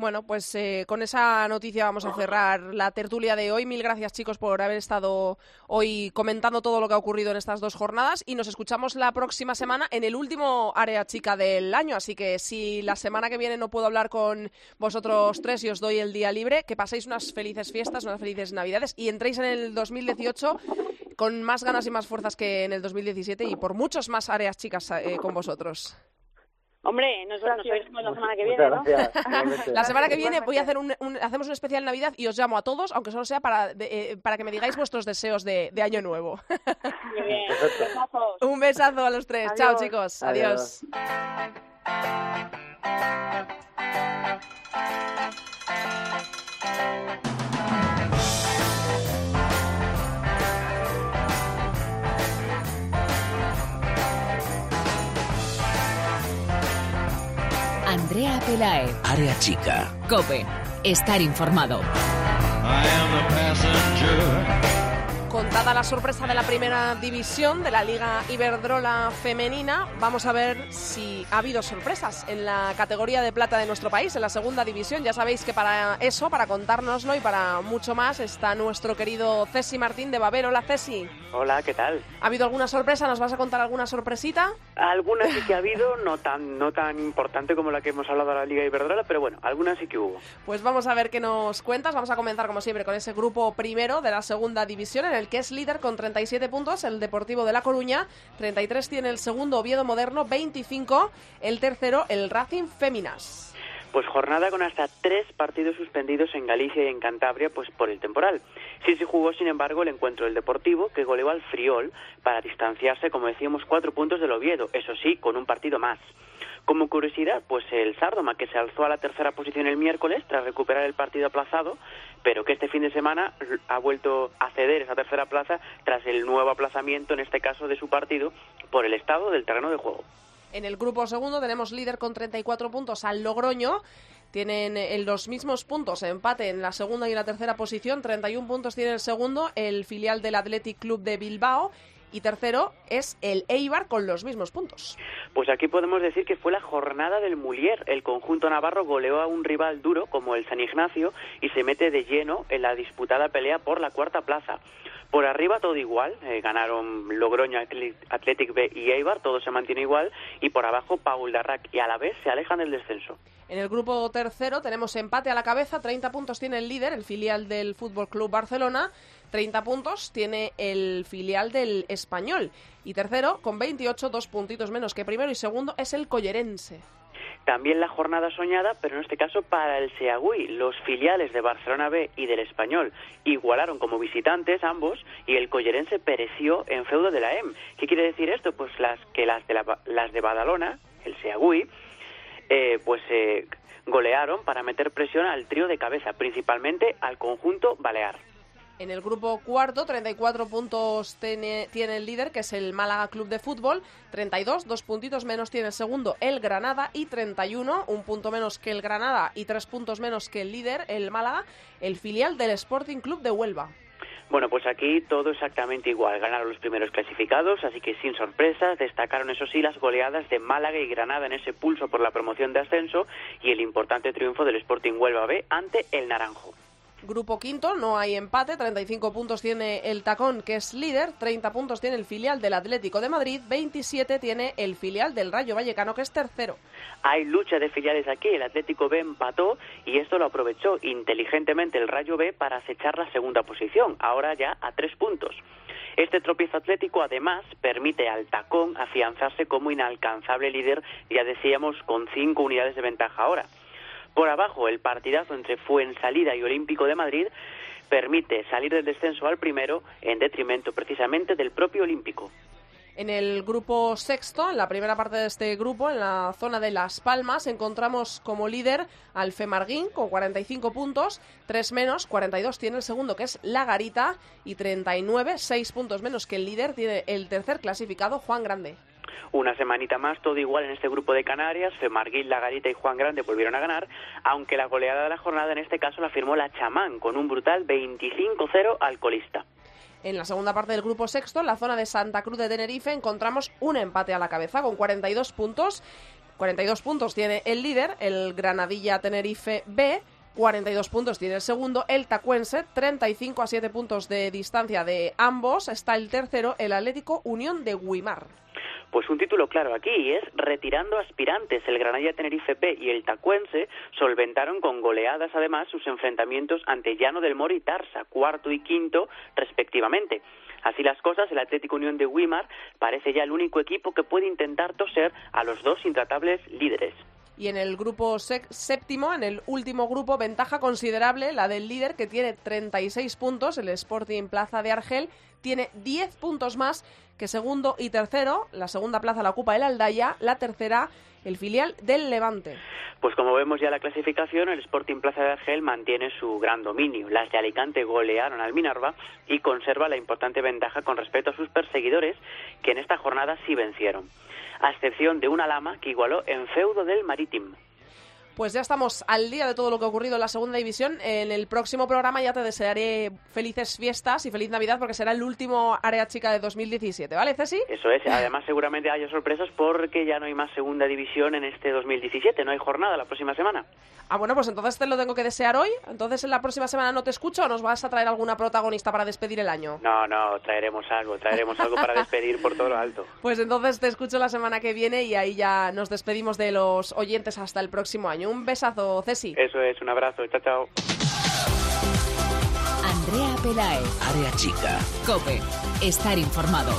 Bueno, pues eh, con esa noticia vamos a cerrar la tertulia de hoy. Mil gracias chicos por haber estado hoy comentando todo lo que ha ocurrido en estas dos jornadas y nos escuchamos la próxima semana en el último área chica del año. Así que si la semana que viene no puedo hablar con vosotros tres y os doy el día libre, que paséis unas felices fiestas, unas felices navidades y entréis en el 2018 con más ganas y más fuerzas que en el 2017 y por muchos más áreas chicas eh, con vosotros. Hombre, nos, nos veremos la semana que viene, ¿no? (laughs) la semana que viene voy a hacer un, hacemos un especial Navidad y os llamo a todos, aunque solo sea para, eh, para que me digáis vuestros deseos de, de Año Nuevo. Muy bien, un besazo a los tres. Chao, chicos. Adiós. Andrea Pelae. Área chica. Cope. Estar informado. Contada la sorpresa de la primera división de la Liga Iberdrola femenina, vamos a ver si ha habido sorpresas en la categoría de plata de nuestro país, en la segunda división. Ya sabéis que para eso, para contárnoslo y para mucho más, está nuestro querido Cesi Martín de Babel. Hola Cesi. Hola, ¿qué tal? ¿Ha habido alguna sorpresa? ¿Nos vas a contar alguna sorpresita? Alguna sí que ha habido, no tan, no tan importante como la que hemos hablado de la Liga Iberdrola, pero bueno, algunas sí que hubo. Pues vamos a ver qué nos cuentas. Vamos a comenzar, como siempre, con ese grupo primero de la segunda división, en el que es líder con 37 puntos el Deportivo de La Coruña, 33 tiene el segundo Oviedo Moderno, 25 el tercero el Racing Féminas. Pues jornada con hasta tres partidos suspendidos en Galicia y en Cantabria pues por el temporal. Sí se jugó, sin embargo, el encuentro del Deportivo, que goleó al Friol para distanciarse, como decíamos, cuatro puntos del Oviedo, eso sí, con un partido más. Como curiosidad, pues el Sardoma, que se alzó a la tercera posición el miércoles tras recuperar el partido aplazado, pero que este fin de semana ha vuelto a ceder esa tercera plaza tras el nuevo aplazamiento, en este caso de su partido, por el estado del terreno de juego. En el grupo segundo tenemos líder con 34 puntos al Logroño. Tienen en los mismos puntos, empate en la segunda y la tercera posición. 31 puntos tiene el segundo, el filial del Athletic Club de Bilbao y tercero es el Eibar con los mismos puntos. Pues aquí podemos decir que fue la jornada del Mulier. El conjunto navarro goleó a un rival duro como el San Ignacio y se mete de lleno en la disputada pelea por la cuarta plaza. Por arriba todo igual, eh, ganaron Logroño, Athletic B y Eibar, todo se mantiene igual, y por abajo Paul Darrac y a la vez se alejan del descenso. En el grupo tercero tenemos empate a la cabeza, 30 puntos tiene el líder, el filial del Fútbol Club Barcelona, 30 puntos tiene el filial del Español. Y tercero, con 28, dos puntitos menos que primero y segundo, es el Collerense. también la jornada soñada, pero en este caso para el Seagüí. Los filiales de Barcelona B y del Español igualaron como visitantes ambos y el collerense pereció en feudo de la EM. ¿Qué quiere decir esto? Pues las que las de, las de Badalona, el Seagüí, eh, pues eh, golearon para meter presión al trío de cabeza, principalmente al conjunto balear. En el grupo cuarto, 34 puntos tiene, el líder, que es el Málaga Club de Fútbol. 32, dos puntitos menos tiene el segundo, el Granada. Y 31, un punto menos que el Granada y tres puntos menos que el líder, el Málaga, el filial del Sporting Club de Huelva. Bueno, pues aquí todo exactamente igual. Ganaron los primeros clasificados, así que sin sorpresas, destacaron eso sí las goleadas de Málaga y Granada en ese pulso por la promoción de ascenso y el importante triunfo del Sporting Huelva B ante el Naranjo. Grupo quinto, no hay empate, 35 puntos tiene el Tacón, que es líder, 30 puntos tiene el filial del Atlético de Madrid, 27 tiene el filial del Rayo Vallecano, que es tercero. Hay lucha de filiales aquí, el Atlético B empató y esto lo aprovechó inteligentemente el Rayo B para acechar la segunda posición, ahora ya a tres puntos. Este tropiezo atlético además permite al Tacón afianzarse como inalcanzable líder, ya decíamos, con cinco unidades de ventaja ahora. Por abajo, el partidazo entre Fuensalida y Olímpico de Madrid permite salir del descenso al primero en detrimento precisamente del propio Olímpico. En el grupo sexto, en la primera parte de este grupo, en la zona de Las Palmas, encontramos como líder al Femarguín con 45 puntos, 3 menos, 42 tiene el segundo que es La Garita y 39, 6 puntos menos que el líder tiene el tercer clasificado Juan Grande. Una semanita más, todo igual en este grupo de Canarias. Femarguil, Lagarita y Juan Grande volvieron a ganar, aunque la goleada de la jornada en este caso la firmó la Chamán con un brutal 25-0 al colista. En la segunda parte del grupo sexto, en la zona de Santa Cruz de Tenerife, encontramos un empate a la cabeza con 42 puntos. 42 puntos tiene el líder, el Granadilla Tenerife B. 42 puntos tiene el segundo, el Tacuense, 35 a 7 puntos de distancia de ambos. Está el tercero, el Atlético Unión de Guimar. Pues un título claro aquí es retirando aspirantes. El Granada Tenerife y el Tacuense solventaron con goleadas además sus enfrentamientos ante Llano del Moro y Tarsa, cuarto y quinto respectivamente. Así las cosas, el Atlético Unión de Wimar parece ya el único equipo que puede intentar toser a los dos intratables líderes. Y en el grupo séptimo, en el último grupo, ventaja considerable la del líder que tiene 36 puntos, el Sporting Plaza de Argel tiene 10 puntos más que segundo y tercero. La segunda plaza la ocupa el Aldaya, la tercera el filial del Levante. Pues como vemos ya la clasificación, el Sporting Plaza de Argel mantiene su gran dominio. Las de Alicante golearon al Minerva y conserva la importante ventaja con respecto a sus perseguidores, que en esta jornada sí vencieron, a excepción de una lama que igualó en feudo del Marítimo. Pues ya estamos al día de todo lo que ha ocurrido en la segunda división. En el próximo programa ya te desearé felices fiestas y feliz Navidad porque será el último área chica de 2017, ¿vale, Ceci? Eso es. Además, seguramente haya sorpresas porque ya no hay más segunda división en este 2017. No hay jornada la próxima semana. Ah, bueno, pues entonces te lo tengo que desear hoy. Entonces, en la próxima semana no te escucho o nos vas a traer alguna protagonista para despedir el año. No, no, traeremos algo, traeremos algo para despedir por todo lo alto. (laughs) Pues entonces te escucho la semana que viene y ahí ya nos despedimos de los oyentes hasta el próximo año. Un besazo, Ceci. Eso es, un abrazo. Chao, chao. Andrea Pelaez. Área Chica. Cope. Estar informado.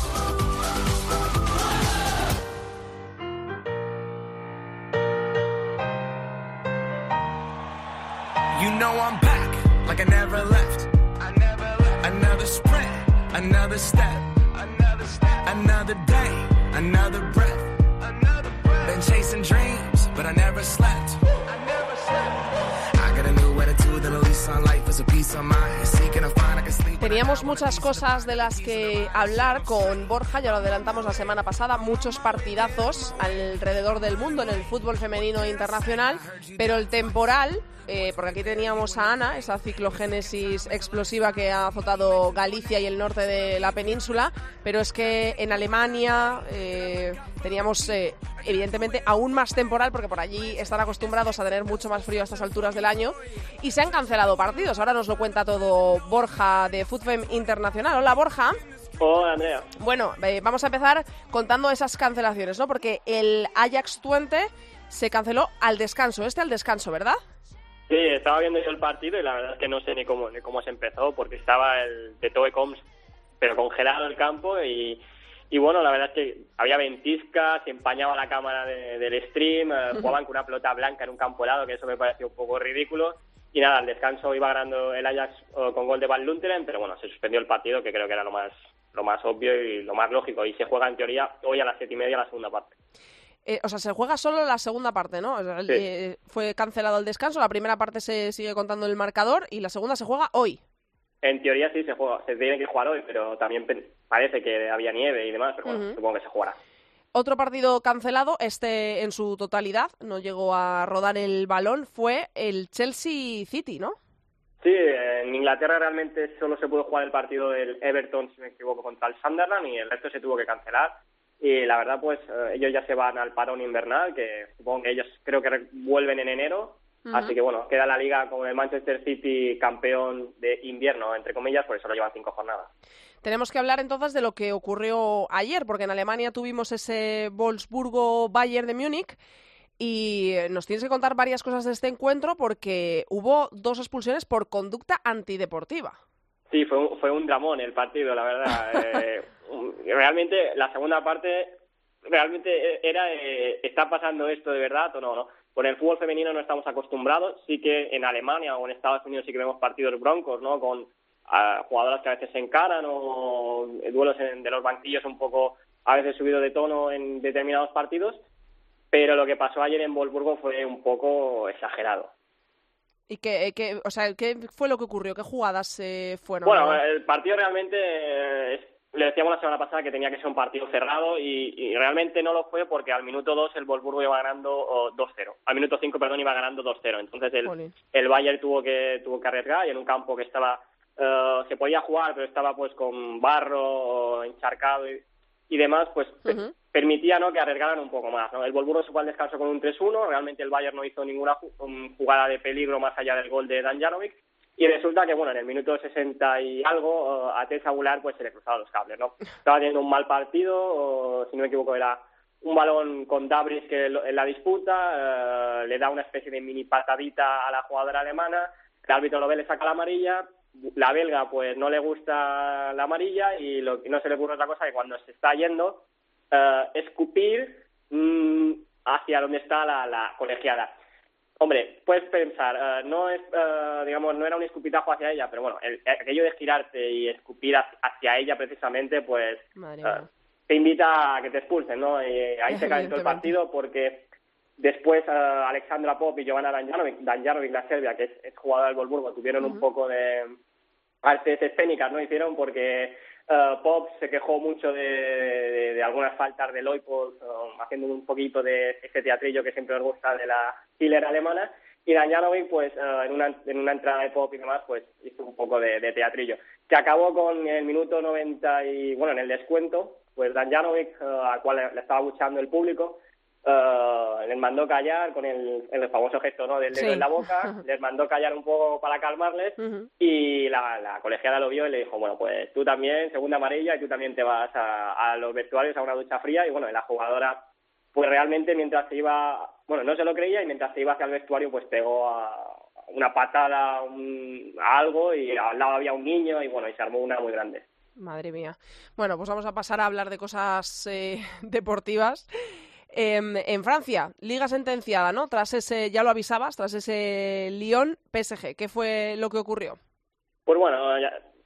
You know I'm back, like I never left. I never left. Another sprint, another step. Another step. Another day, another breath. Another breath. Been chasing dreams, but I never slept. Teníamos muchas cosas de las que hablar con Borja, ya lo adelantamos la semana pasada, muchos partidazos alrededor del mundo en el fútbol femenino internacional, pero el temporal eh, porque aquí teníamos a Ana, esa ciclogénesis explosiva que ha azotado Galicia y el norte de la península, pero es que en Alemania eh, teníamos eh, evidentemente aún más temporal, porque por allí están acostumbrados a tener mucho más frío a estas alturas del año, y se han cancelado partidos. Ahora nos lo cuenta todo Borja de Footfem Internacional. Hola Borja. Hola Andrea. Bueno, vamos a empezar contando esas cancelaciones, ¿no? Porque el Ajax Twente se canceló al descanso, este al descanso, ¿verdad? Sí, estaba viendo yo el partido y la verdad es que no sé ni cómo, ni cómo se empezó, porque estaba el de Toe Coms, pero congelado el campo y, Y bueno, la verdad es que había ventiscas, se empañaba la cámara del stream, eh, jugaban con una pelota blanca en un campo helado, que eso me pareció un poco ridículo. Y nada, al descanso iba ganando el Ajax eh, con gol de Van Lunteren, pero bueno, se suspendió el partido, que creo que era lo más, lo más obvio y lo más lógico. Y se juega en teoría hoy a las siete y media la segunda parte. Eh, o sea, se juega solo la segunda parte, ¿no? fue cancelado el descanso, la primera parte se sigue contando el marcador y la segunda se juega hoy. En teoría sí se juega, se tiene que jugar hoy, pero también parece que había nieve y demás, pero bueno, supongo que se jugará. Otro partido cancelado, este en su totalidad, no llegó a rodar el balón, fue el Chelsea City, ¿no? Sí, en Inglaterra realmente solo se pudo jugar el partido del Everton, si me equivoco, contra el Sunderland y el resto se tuvo que cancelar. Y la verdad, pues eh, ellos ya se van al parón invernal, que supongo que ellos creo que vuelven en enero Así que bueno, queda la liga con el Manchester City campeón de invierno, entre comillas, por eso lo llevan cinco jornadas. Tenemos que hablar entonces de lo que ocurrió ayer, porque en Alemania tuvimos ese Wolfsburgo-Bayern de Múnich y nos tienes que contar varias cosas de este encuentro porque hubo dos expulsiones por conducta antideportiva. Sí, fue un, fue un dramón el partido, la verdad. (laughs) Eh, realmente la segunda parte realmente era eh, está pasando esto de verdad o no, ¿no? Con el fútbol femenino no estamos acostumbrados, sí que en Alemania o en Estados Unidos sí que vemos partidos broncos, ¿no? Con ah, jugadoras que a veces se encaran o duelos de los banquillos un poco a veces subido de tono en determinados partidos, pero lo que pasó ayer en Wolfsburgo fue un poco exagerado. ¿Y qué, qué, o sea, qué fue lo que ocurrió? ¿Qué jugadas eh, fueron? Bueno, el partido realmente eh, le decíamos la semana pasada que tenía que ser un partido cerrado y, realmente no lo fue porque al minuto 2 el Wolfsburgo iba ganando 2-0. Al minuto 5, perdón, iba ganando 2-0. Entonces el, el Bayern tuvo que, tuvo que arriesgar y en un campo que estaba... Uh, se podía jugar, pero estaba pues con barro encharcado y, y demás, pues permitía ¿no? que arriesgaran un poco más. ¿no? El Wolfsburgo se fue al descanso con un 3-1. Realmente el Bayern no hizo ninguna jugada de peligro más allá del gol de Dan Janovic y resulta que, bueno, en el minuto 60 y algo, a Tessa Gular pues se le cruzaban los cables, ¿no? (laughs) Estaba teniendo un mal partido, o, si no me equivoco era un balón con Dabris que en la disputa, eh, le da una especie de mini patadita a la jugadora alemana, el árbitro lo ve, le saca la amarilla, la belga pues no le gusta la amarilla y, lo, no se le ocurre otra cosa que cuando se está yendo, eh, escupir mm, hacia donde está la, la colegiada. Hombre, puedes pensar, eh, no es, eh, digamos, no era un escupitajo hacia ella, pero bueno, el, aquello de girarte y escupir hacia ella precisamente, pues te invita a que te expulsen, ¿no? Y ahí se cae (laughs) todo el partido porque después Alexandra Pop y Giovanna Danjanovic, Danjanovic, la Serbia, que es, jugadora del Volburgo, tuvieron un poco de artes escénicas, ¿no? Hicieron porque Uh, Pop se quejó mucho de, de, algunas faltas de Loipold, haciendo un poquito de ese teatrillo que siempre nos gusta de la killer alemana. Y Danjanovic, pues uh, en, una, en una entrada de Pop y demás, pues hizo un poco de, de teatrillo. Que acabó con el minuto 90 y, bueno, en el descuento, pues Danjanovic, uh, al cual le estaba luchando el público, uh, les mandó callar con el, el famoso gesto ¿no? del dedo en la boca, (laughs) les mandó callar un poco para calmarles y la, la, colegiada lo vio y le dijo, bueno, pues tú también, segunda amarilla, y tú también te vas a, a los vestuarios a una ducha fría y bueno, la jugadora pues realmente mientras se iba, bueno, no se lo creía y mientras se iba hacia el vestuario pues pegó a una patada un, a algo y al lado había un niño y bueno, y se armó una muy grande. Madre mía. Bueno, pues vamos a pasar a hablar de cosas eh, (laughs) deportivas. Em, en Francia, liga sentenciada, ¿no? Tras ese, ya lo avisabas, tras ese Lyon-PSG. ¿Qué fue lo que ocurrió? Pues bueno,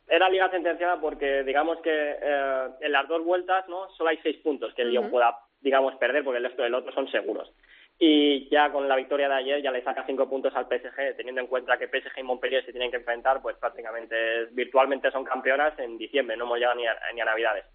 era liga sentenciada porque digamos que eh, en las dos vueltas, ¿no? Solo hay seis puntos que el Lyon pueda, digamos, perder porque el resto del otro son seguros. Y ya con la victoria de ayer ya le saca cinco puntos al PSG, teniendo en cuenta que PSG y Montpellier se tienen que enfrentar, pues prácticamente, virtualmente son campeonas en diciembre, no hemos llegado ni ni a Navidades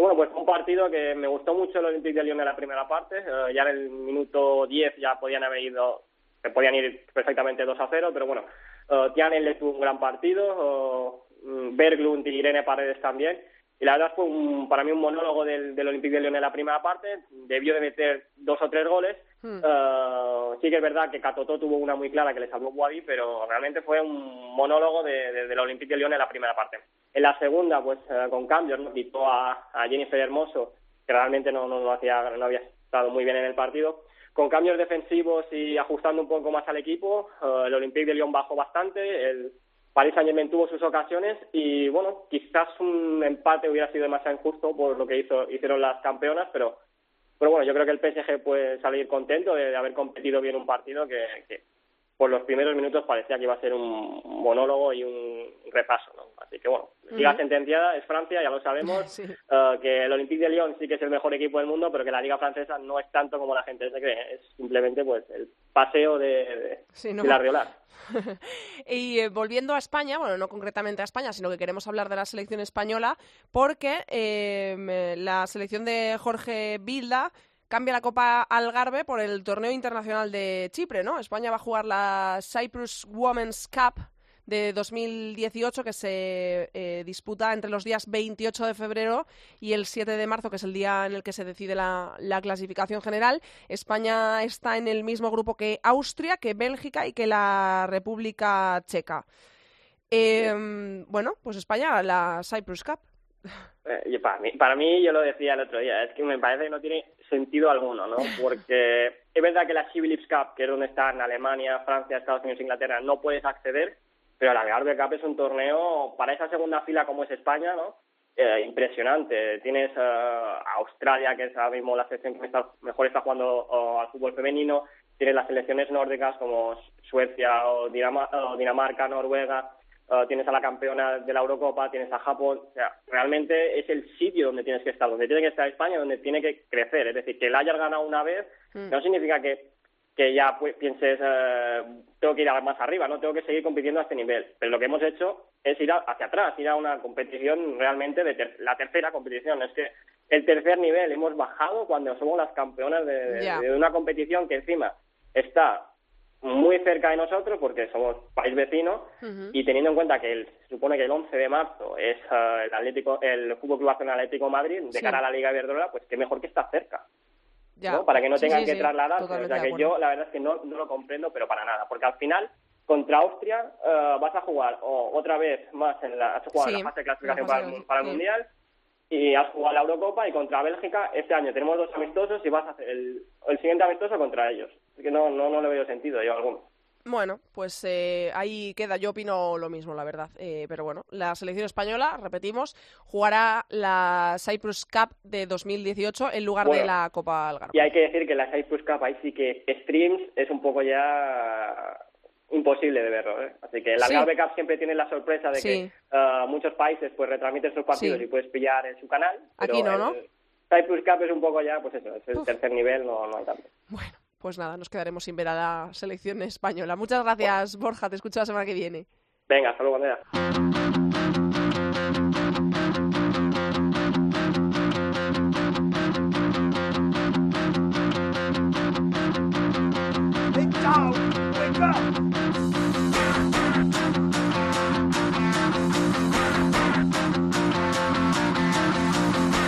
bueno, pues un partido que me gustó mucho el Olympique de Lyon en la primera parte. Eh, ya en el minuto 10 ya podían haber ido, se podían ir perfectamente 2 a 0, pero bueno, uh, le tuvo un gran partido, uh, Berglund y Irene Paredes también. Y la verdad fue un, para mí un monólogo del, del Olympique de Lyon en la primera parte. Debió de meter dos o tres goles. Hmm. sí que es verdad que Catotó tuvo una muy clara que le salvó Guadi, pero realmente fue un monólogo de, del Olympique de Lyon en la primera parte. En la segunda, pues eh, con cambios, ¿no? quitó a, Jennifer Hermoso, que realmente no, no, hacía, no había estado muy bien en el partido. Con cambios defensivos y ajustando un poco más al equipo, eh, el Olympique de Lyon bajó bastante. El, Paris Saint Germain tuvo sus ocasiones y bueno, quizás un empate hubiera sido demasiado injusto por lo que hizo, hicieron las campeonas, pero pero bueno, yo creo que el PSG puede salir contento de, haber competido bien un partido que, que, por los primeros minutos parecía que iba a ser un monólogo y un repaso, ¿no? Así que bueno, liga sentenciada es Francia, ya lo sabemos, (laughs) eh, que el Olympique de Lyon sí que es el mejor equipo del mundo, pero que la liga francesa no es tanto como la gente se cree, es simplemente pues el paseo de, la Riola. (laughs) y eh, volviendo a España, bueno, no concretamente a España, sino que queremos hablar de la selección española, porque eh, la selección de Jorge Vilda cambia la Copa Algarve por el torneo internacional de Chipre, ¿no? España va a jugar la Cyprus Women's Cup de 2018 que se eh, disputa entre los días 28 de febrero y el 7 de marzo, que es el día en el que se decide la, clasificación general. España está en el mismo grupo que Austria, que Bélgica y que la República Checa. Em, bueno, pues España, la Cyprus Cup. Eh, para, mí, para mí, yo lo decía el otro día, es que me parece que no tiene sentido alguno, ¿no? (laughs) Porque es verdad que la Civilips Cup, que es donde están Alemania, Francia, Estados Unidos, Inglaterra, no puedes acceder, pero la Algarve Cup es un torneo para esa segunda fila como es España, ¿no? Eh, impresionante. Tienes uh, Australia, que es ahora mismo la selección que mejor está jugando al fútbol femenino. Tienes las selecciones nórdicas como Suecia o Dinamarca Noruega eh, tienes a la campeona de la Eurocopa, tienes a Japón, o sea, realmente es el sitio donde tienes que estar, donde tiene que estar España, donde tiene que crecer, es decir, que el hayas ganado una vez mm. no significa que, que ya pues, pienses, eh, tengo que ir más arriba, no tengo que seguir compitiendo a este nivel, pero lo que hemos hecho es ir hacia atrás, ir a una competición realmente de la tercera competición, es que el tercer nivel hemos bajado cuando somos las campeonas de una competición que encima está muy cerca de nosotros porque somos país vecino y teniendo en cuenta que el, se supone que el 11 de marzo es uh, el Atlético el Fútbol Club Atlético Madrid de cara a la Liga Iberdrola, pues qué mejor que estar cerca. ¿no? Para que no tengan que trasladarse. O sea que yo la verdad es que no, no lo comprendo, pero para nada, porque al final contra Austria uh, vas a jugar otra vez más en la, has jugado la fase de clasificación para, el Mundial y has jugado la Eurocopa y contra Bélgica este año tenemos dos amistosos y vas a hacer el, el siguiente amistoso contra ellos que no, no, no le veo sentido yo alguno. Bueno, pues eh, ahí queda. Yo opino lo mismo, la verdad. Eh, pero bueno, la selección española, repetimos, jugará la Cyprus Cup de 2018 en lugar de la Copa Algarve. Y hay que decir que la Cyprus Cup ahí sí que streams es un poco ya imposible de verlo. ¿eh? Así que la Algarve Cup siempre tiene la sorpresa de que uh, muchos países pues retransmiten sus partidos y puedes pillar en su canal. Aquí no, ¿no? Cyprus Cup es un poco ya, pues eso, es el tercer nivel, no, no hay tanto. Bueno pues nada, nos quedaremos sin ver a la selección española. Muchas gracias, Borja. Te escucho la semana que viene. Venga, hasta luego, Andrea.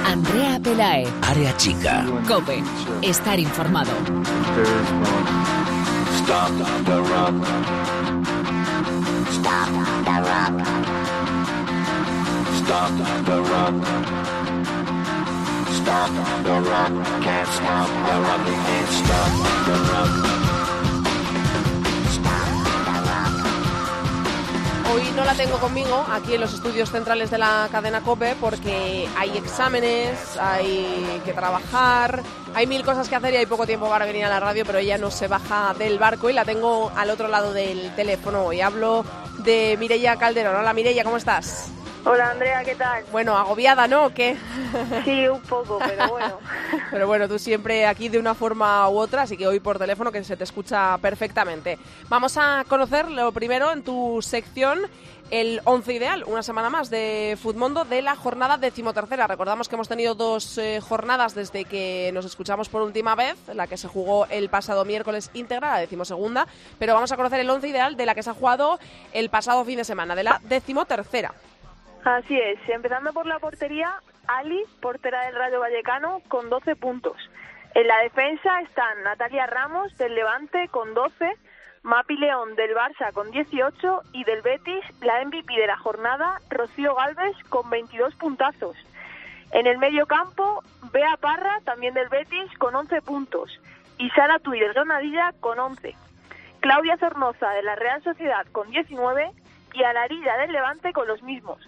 Andrea Pelae. Área chica. Cope. Estar informado. Stop the rock. Stop the rock. Stop the rock. Stop the rock. Can't stop the rock. Can't stop the rock. Hoy no la tengo conmigo aquí en los estudios centrales de la cadena COPE porque hay exámenes, hay que trabajar, hay mil cosas que hacer y hay poco tiempo para venir a la radio, pero ella no se baja del barco y la tengo al otro lado del teléfono. Hoy hablo de Mireia Calderón. Hola Mireia, ¿cómo estás? Hola Andrea, ¿qué tal? Bueno, agobiada, ¿no? ¿O qué? Sí, un poco, pero bueno. (laughs) pero bueno, tú siempre aquí de una forma u otra, así que hoy por teléfono que se te escucha perfectamente. Vamos a conocer lo primero en tu sección el 11 ideal, una semana más de Futmundo de la jornada decimotercera. Recordamos que hemos tenido dos eh, jornadas desde que nos escuchamos por última vez, la que se jugó el pasado miércoles íntegra, la decimosegunda, pero vamos a conocer el 11 ideal de la que se ha jugado el pasado fin de semana, de la decimotercera. Así es, empezando por la portería, Ali, portera del Rayo Vallecano, con 12 puntos. En la defensa están Natalia Ramos del Levante con 12, Mapi León del Barça con 18 y del Betis, la MVP de la jornada, Rocío Galvez con 22 puntazos. En el medio campo, Bea Parra, también del Betis, con 11 puntos y Sara Tui del Granadilla con 11. Claudia Zornoza de la Real Sociedad con 19 y a la herida del Levante con los mismos.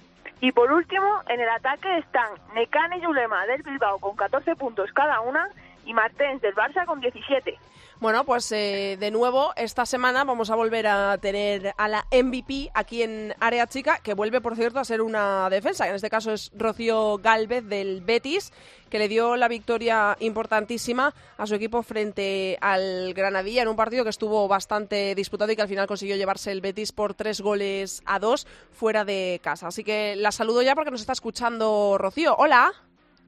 Y por último, en el ataque están Necane y Ulema del Bilbao con 14 puntos cada una y Martens del Barça con 17. Bueno, pues eh, de nuevo esta semana vamos a volver a tener a la MVP aquí en Área Chica, que vuelve, por cierto, a ser una defensa. En este caso es Rocío Galvez del Betis, que le dio la victoria importantísima a su equipo frente al Granadilla en un partido que estuvo bastante disputado y que al final consiguió llevarse el Betis por tres goles a dos fuera de casa. Así que la saludo ya porque nos está escuchando Rocío. Hola.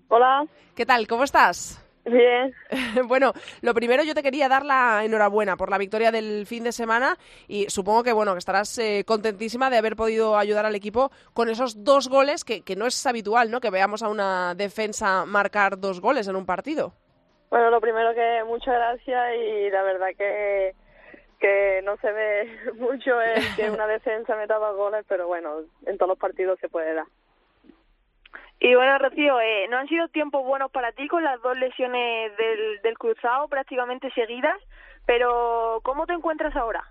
Hola. ¿Qué tal? ¿Cómo estás? Bien. (laughs) bueno, lo primero yo te quería dar la enhorabuena por la victoria del fin de semana y supongo que bueno que estarás eh, contentísima de haber podido ayudar al equipo con esos dos goles que, que no es habitual, ¿no? Que veamos a una defensa marcar dos goles en un partido. Bueno, lo primero que muchas gracias y la verdad que que no se ve (laughs) mucho es que una (laughs) defensa meta dos goles, pero bueno, en todos los partidos se puede dar. Y bueno, Rocío, eh, no han sido tiempos buenos para ti con las dos lesiones del, del cruzado prácticamente seguidas, pero ¿cómo te encuentras ahora?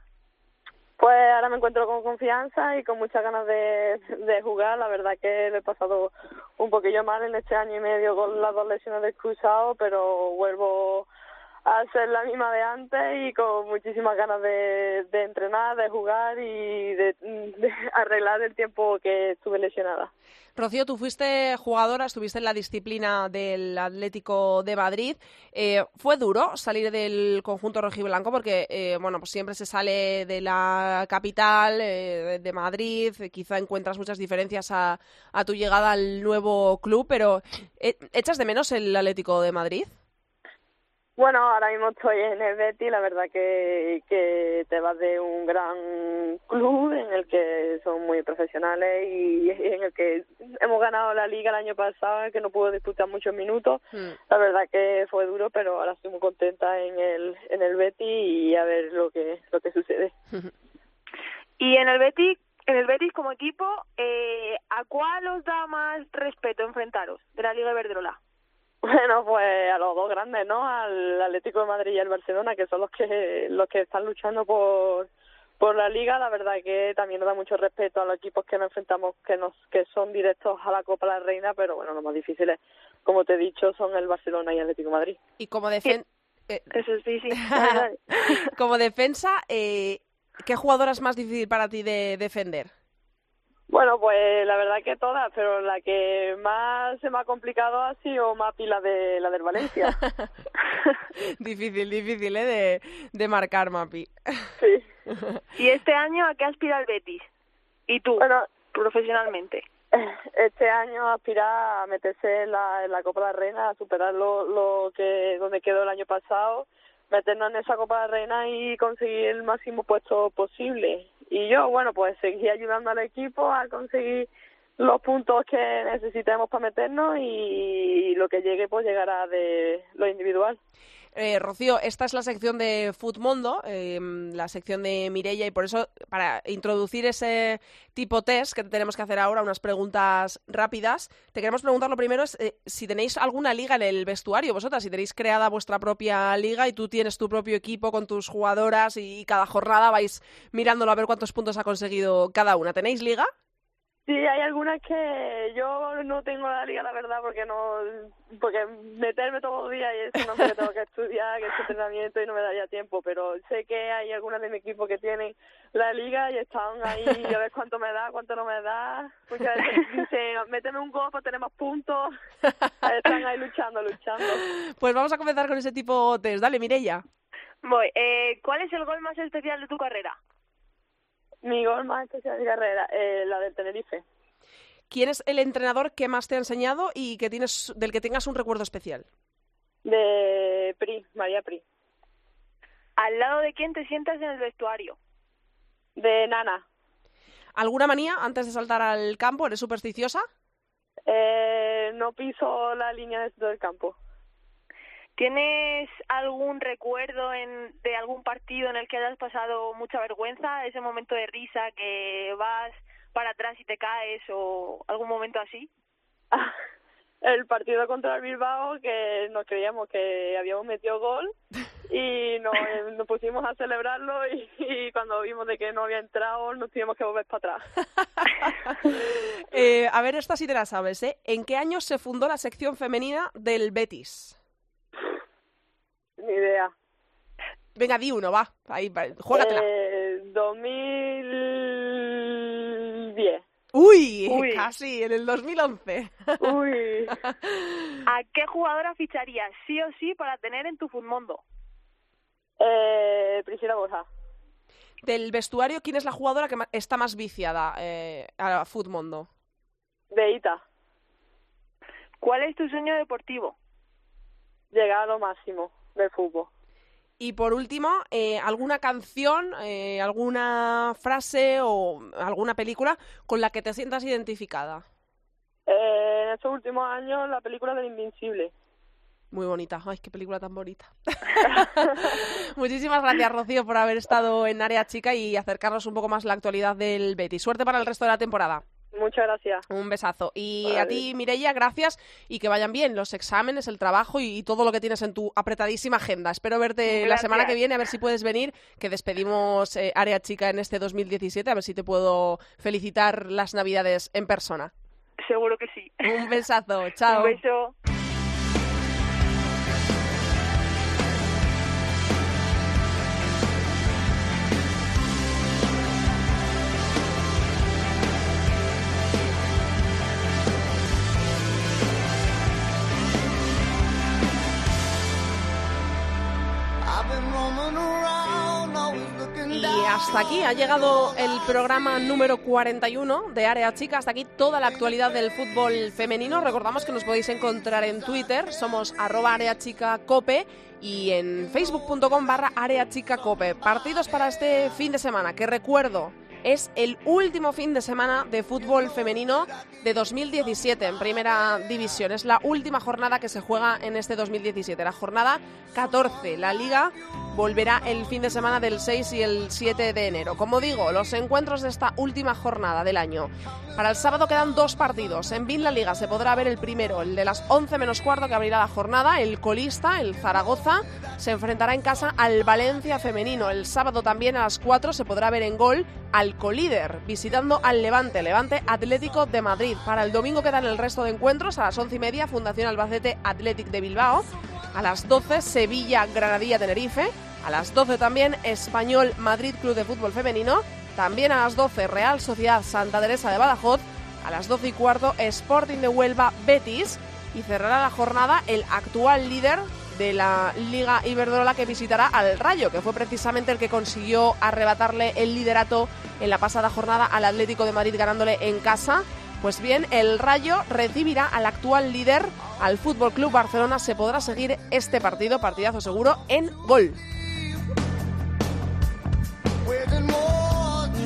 Pues ahora me encuentro con confianza y con muchas ganas de, jugar. La verdad que le he pasado un poquillo mal en este año y medio con las dos lesiones del cruzado, pero vuelvo a ser la misma de antes y con muchísimas ganas de, de entrenar, de jugar y de, (laughs) arreglar el tiempo que estuve lesionada. Rocío, tú fuiste jugadora, estuviste en la disciplina del Atlético de Madrid. Eh, ¿Fue duro salir del conjunto rojiblanco? Porque, eh, bueno, pues siempre se sale de la capital, eh, de Madrid, quizá encuentras muchas diferencias a, a tu llegada al nuevo club, pero ¿echas de menos el Atlético de Madrid? Bueno, ahora mismo estoy en el Betis, la verdad que, que te vas de un gran club en el que son muy profesionales y en el que hemos ganado la liga el año pasado, que no pude disputar muchos minutos. Hmm. La verdad que fue duro, pero ahora estoy muy contenta en el en el Betis y a ver lo que lo que sucede. (laughs) y en el Betis, en el Betis como equipo, eh, ¿a cuál os da más respeto enfrentaros de la Liga de Verdrola? Bueno, pues a los dos grandes, ¿no? Al Atlético de Madrid y al Barcelona, que son los que los que están luchando por por la liga. La verdad que también nos da mucho respeto a los equipos que nos enfrentamos, que nos que son directos a la Copa de la Reina, pero bueno, los más difíciles, como te he dicho, son el Barcelona y el Atlético de Madrid. Y como defensa... Eh, Eso sí, sí. (laughs) como defensa, eh, ¿qué jugadora es más difícil para ti de defender? Bueno, pues la verdad que todas, pero la que más se me ha complicado ha sido Mapi, la de la del Valencia. (laughs) difícil, difícil, ¿eh? De, de marcar Mapi. sí. (laughs) ¿Y este año a qué aspira el Betis? ¿Y tú, bueno, profesionalmente? Este año aspira a meterse en la, en la Copa de la Reina, a superar lo, lo que donde quedó el año pasado, meternos en esa Copa de la Reina y conseguir el máximo puesto posible y yo, bueno, pues seguí ayudando al equipo a conseguir los puntos que necesitemos para meternos y lo que llegue pues llegará de lo individual. Eh, Rocío, esta es la sección de Futmundo, eh, la sección de Mirella, y por eso, para introducir ese tipo test que tenemos que hacer ahora, unas preguntas rápidas, te queremos preguntar lo primero es eh, si tenéis alguna liga en el vestuario, vosotras, si tenéis creada vuestra propia liga y tú tienes tu propio equipo con tus jugadoras y cada jornada vais mirándolo a ver cuántos puntos ha conseguido cada una. ¿Tenéis liga? Algunas que yo no tengo la liga, la verdad, porque no, porque meterme todos los días y eso no me tengo que estudiar, que es entrenamiento y no me daría tiempo, pero sé que hay algunas de mi equipo que tienen la liga y están ahí a ver cuánto me da, cuánto no me da, porque a veces dicen, méteme un gol para tener más puntos, están ahí luchando, luchando. Pues vamos a comenzar con ese tipo test, dale Mireia. Voy, eh, ¿cuál es el gol más especial de tu carrera? Mi gol más especial de carrera, eh, la del Tenerife. ¿Quién es el entrenador que más te ha enseñado y que tienes, del que tengas un recuerdo especial? De Pri, María Pri. ¿Al lado de quién te sientas en el vestuario? De Nana. ¿Alguna manía antes de saltar al campo? ¿Eres supersticiosa? Eh, no piso la línea del campo. ¿Tienes algún recuerdo en, de algún partido en el que hayas pasado mucha vergüenza? Ese momento de risa que vas para atrás y te caes o algún momento así? (laughs) el partido contra el Bilbao que nos creíamos que habíamos metido gol y nos, (laughs) nos, pusimos a celebrarlo y, cuando vimos de que no había entrado nos tuvimos que volver para atrás. (laughs) eh, a ver, esta sí te la sabes, ¿eh? ¿En qué año se fundó la sección femenina del Betis? Ni idea. Venga, di uno, va. Ahí, juégatela. Eh, 2010. Uy, casi, en el 2011. Uy. (laughs) ¿A qué jugadora ficharías sí o sí para tener en tu Futmundo? Eh, Priscila Borja. Del vestuario, ¿quién es la jugadora que está más viciada eh, a Futmundo? Beita. ¿Cuál es tu sueño deportivo? Llegar a lo máximo del fútbol. Y por último, eh, ¿alguna canción, eh, alguna frase o alguna película con la que te sientas identificada? Eh, en estos últimos años, la película del Invincible. Muy bonita. Ay, qué película tan bonita. (laughs) (laughs) Muchísimas gracias, Rocío, por haber estado en Área Chica y acercarnos un poco más la actualidad del Betty. Suerte para el resto de la temporada. Muchas gracias. Un besazo. Y a ti, Mireia, gracias y que vayan bien los exámenes, el trabajo y, todo lo que tienes en tu apretadísima agenda. Espero verte la semana que viene, a ver si puedes venir, que despedimos eh, Área Chica en este 2017, a ver si te puedo felicitar las Navidades en persona. Seguro que sí. Un besazo. (laughs) Chao. Un beso. Hasta aquí ha llegado el programa número 41 de Área Chica. Hasta aquí toda la actualidad del fútbol femenino. Recordamos que nos podéis encontrar en Twitter. Somos arroba Área Chica Cope y en facebook.com barra Área Chica Cope. Partidos para este fin de semana. Que recuerdo, es el último fin de semana de fútbol femenino de 2017 en primera división. Es la última jornada que se juega en este 2017, la jornada 14. La liga volverá el fin de semana del 6 y el 7 de enero. Como digo, los encuentros de esta última jornada del año. Para el sábado quedan dos partidos. En Bin la Liga se podrá ver el primero, el de las 11 menos cuarto que abrirá la jornada. El colista, el Zaragoza, se enfrentará en casa al Valencia femenino. El sábado también a las 4 se podrá ver en gol al colíder, visitando al Levante, Levante Atlético de Madrid. Para el domingo quedan el resto de encuentros. A las 11 y media, Fundación Albacete Athletic de Bilbao. A las 12, Sevilla Granadilla Tenerife. A las 12 también, Español Madrid Club de Fútbol Femenino. También a las 12, Real Sociedad Santa Teresa de Badajoz. A las 12 y cuarto, Sporting de Huelva Betis. Y cerrará la jornada el actual líder de la Liga Iberdrola que visitará al Rayo, que fue precisamente el que consiguió arrebatarle el liderato en la pasada jornada al Atlético de Madrid ganándole en casa. Pues bien, el Rayo recibirá al actual líder, al Fútbol Club Barcelona. Se podrá seguir este partido, partidazo seguro, en gol.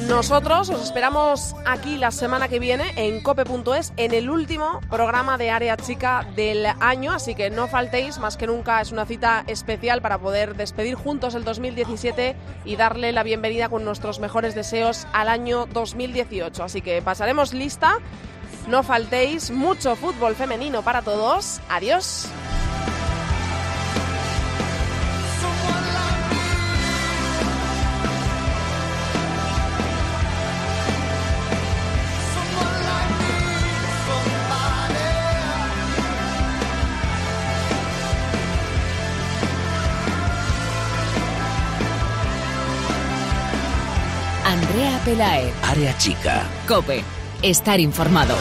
Nosotros os esperamos aquí la semana que viene en cope.es en el último programa de Área Chica del año, así que no faltéis, más que nunca es una cita especial para poder despedir juntos el 2017 y darle la bienvenida con nuestros mejores deseos al año 2018. Así que pasaremos lista, no faltéis, mucho fútbol femenino para todos. Adiós. Pelae. Área chica. Cope. Estar informado.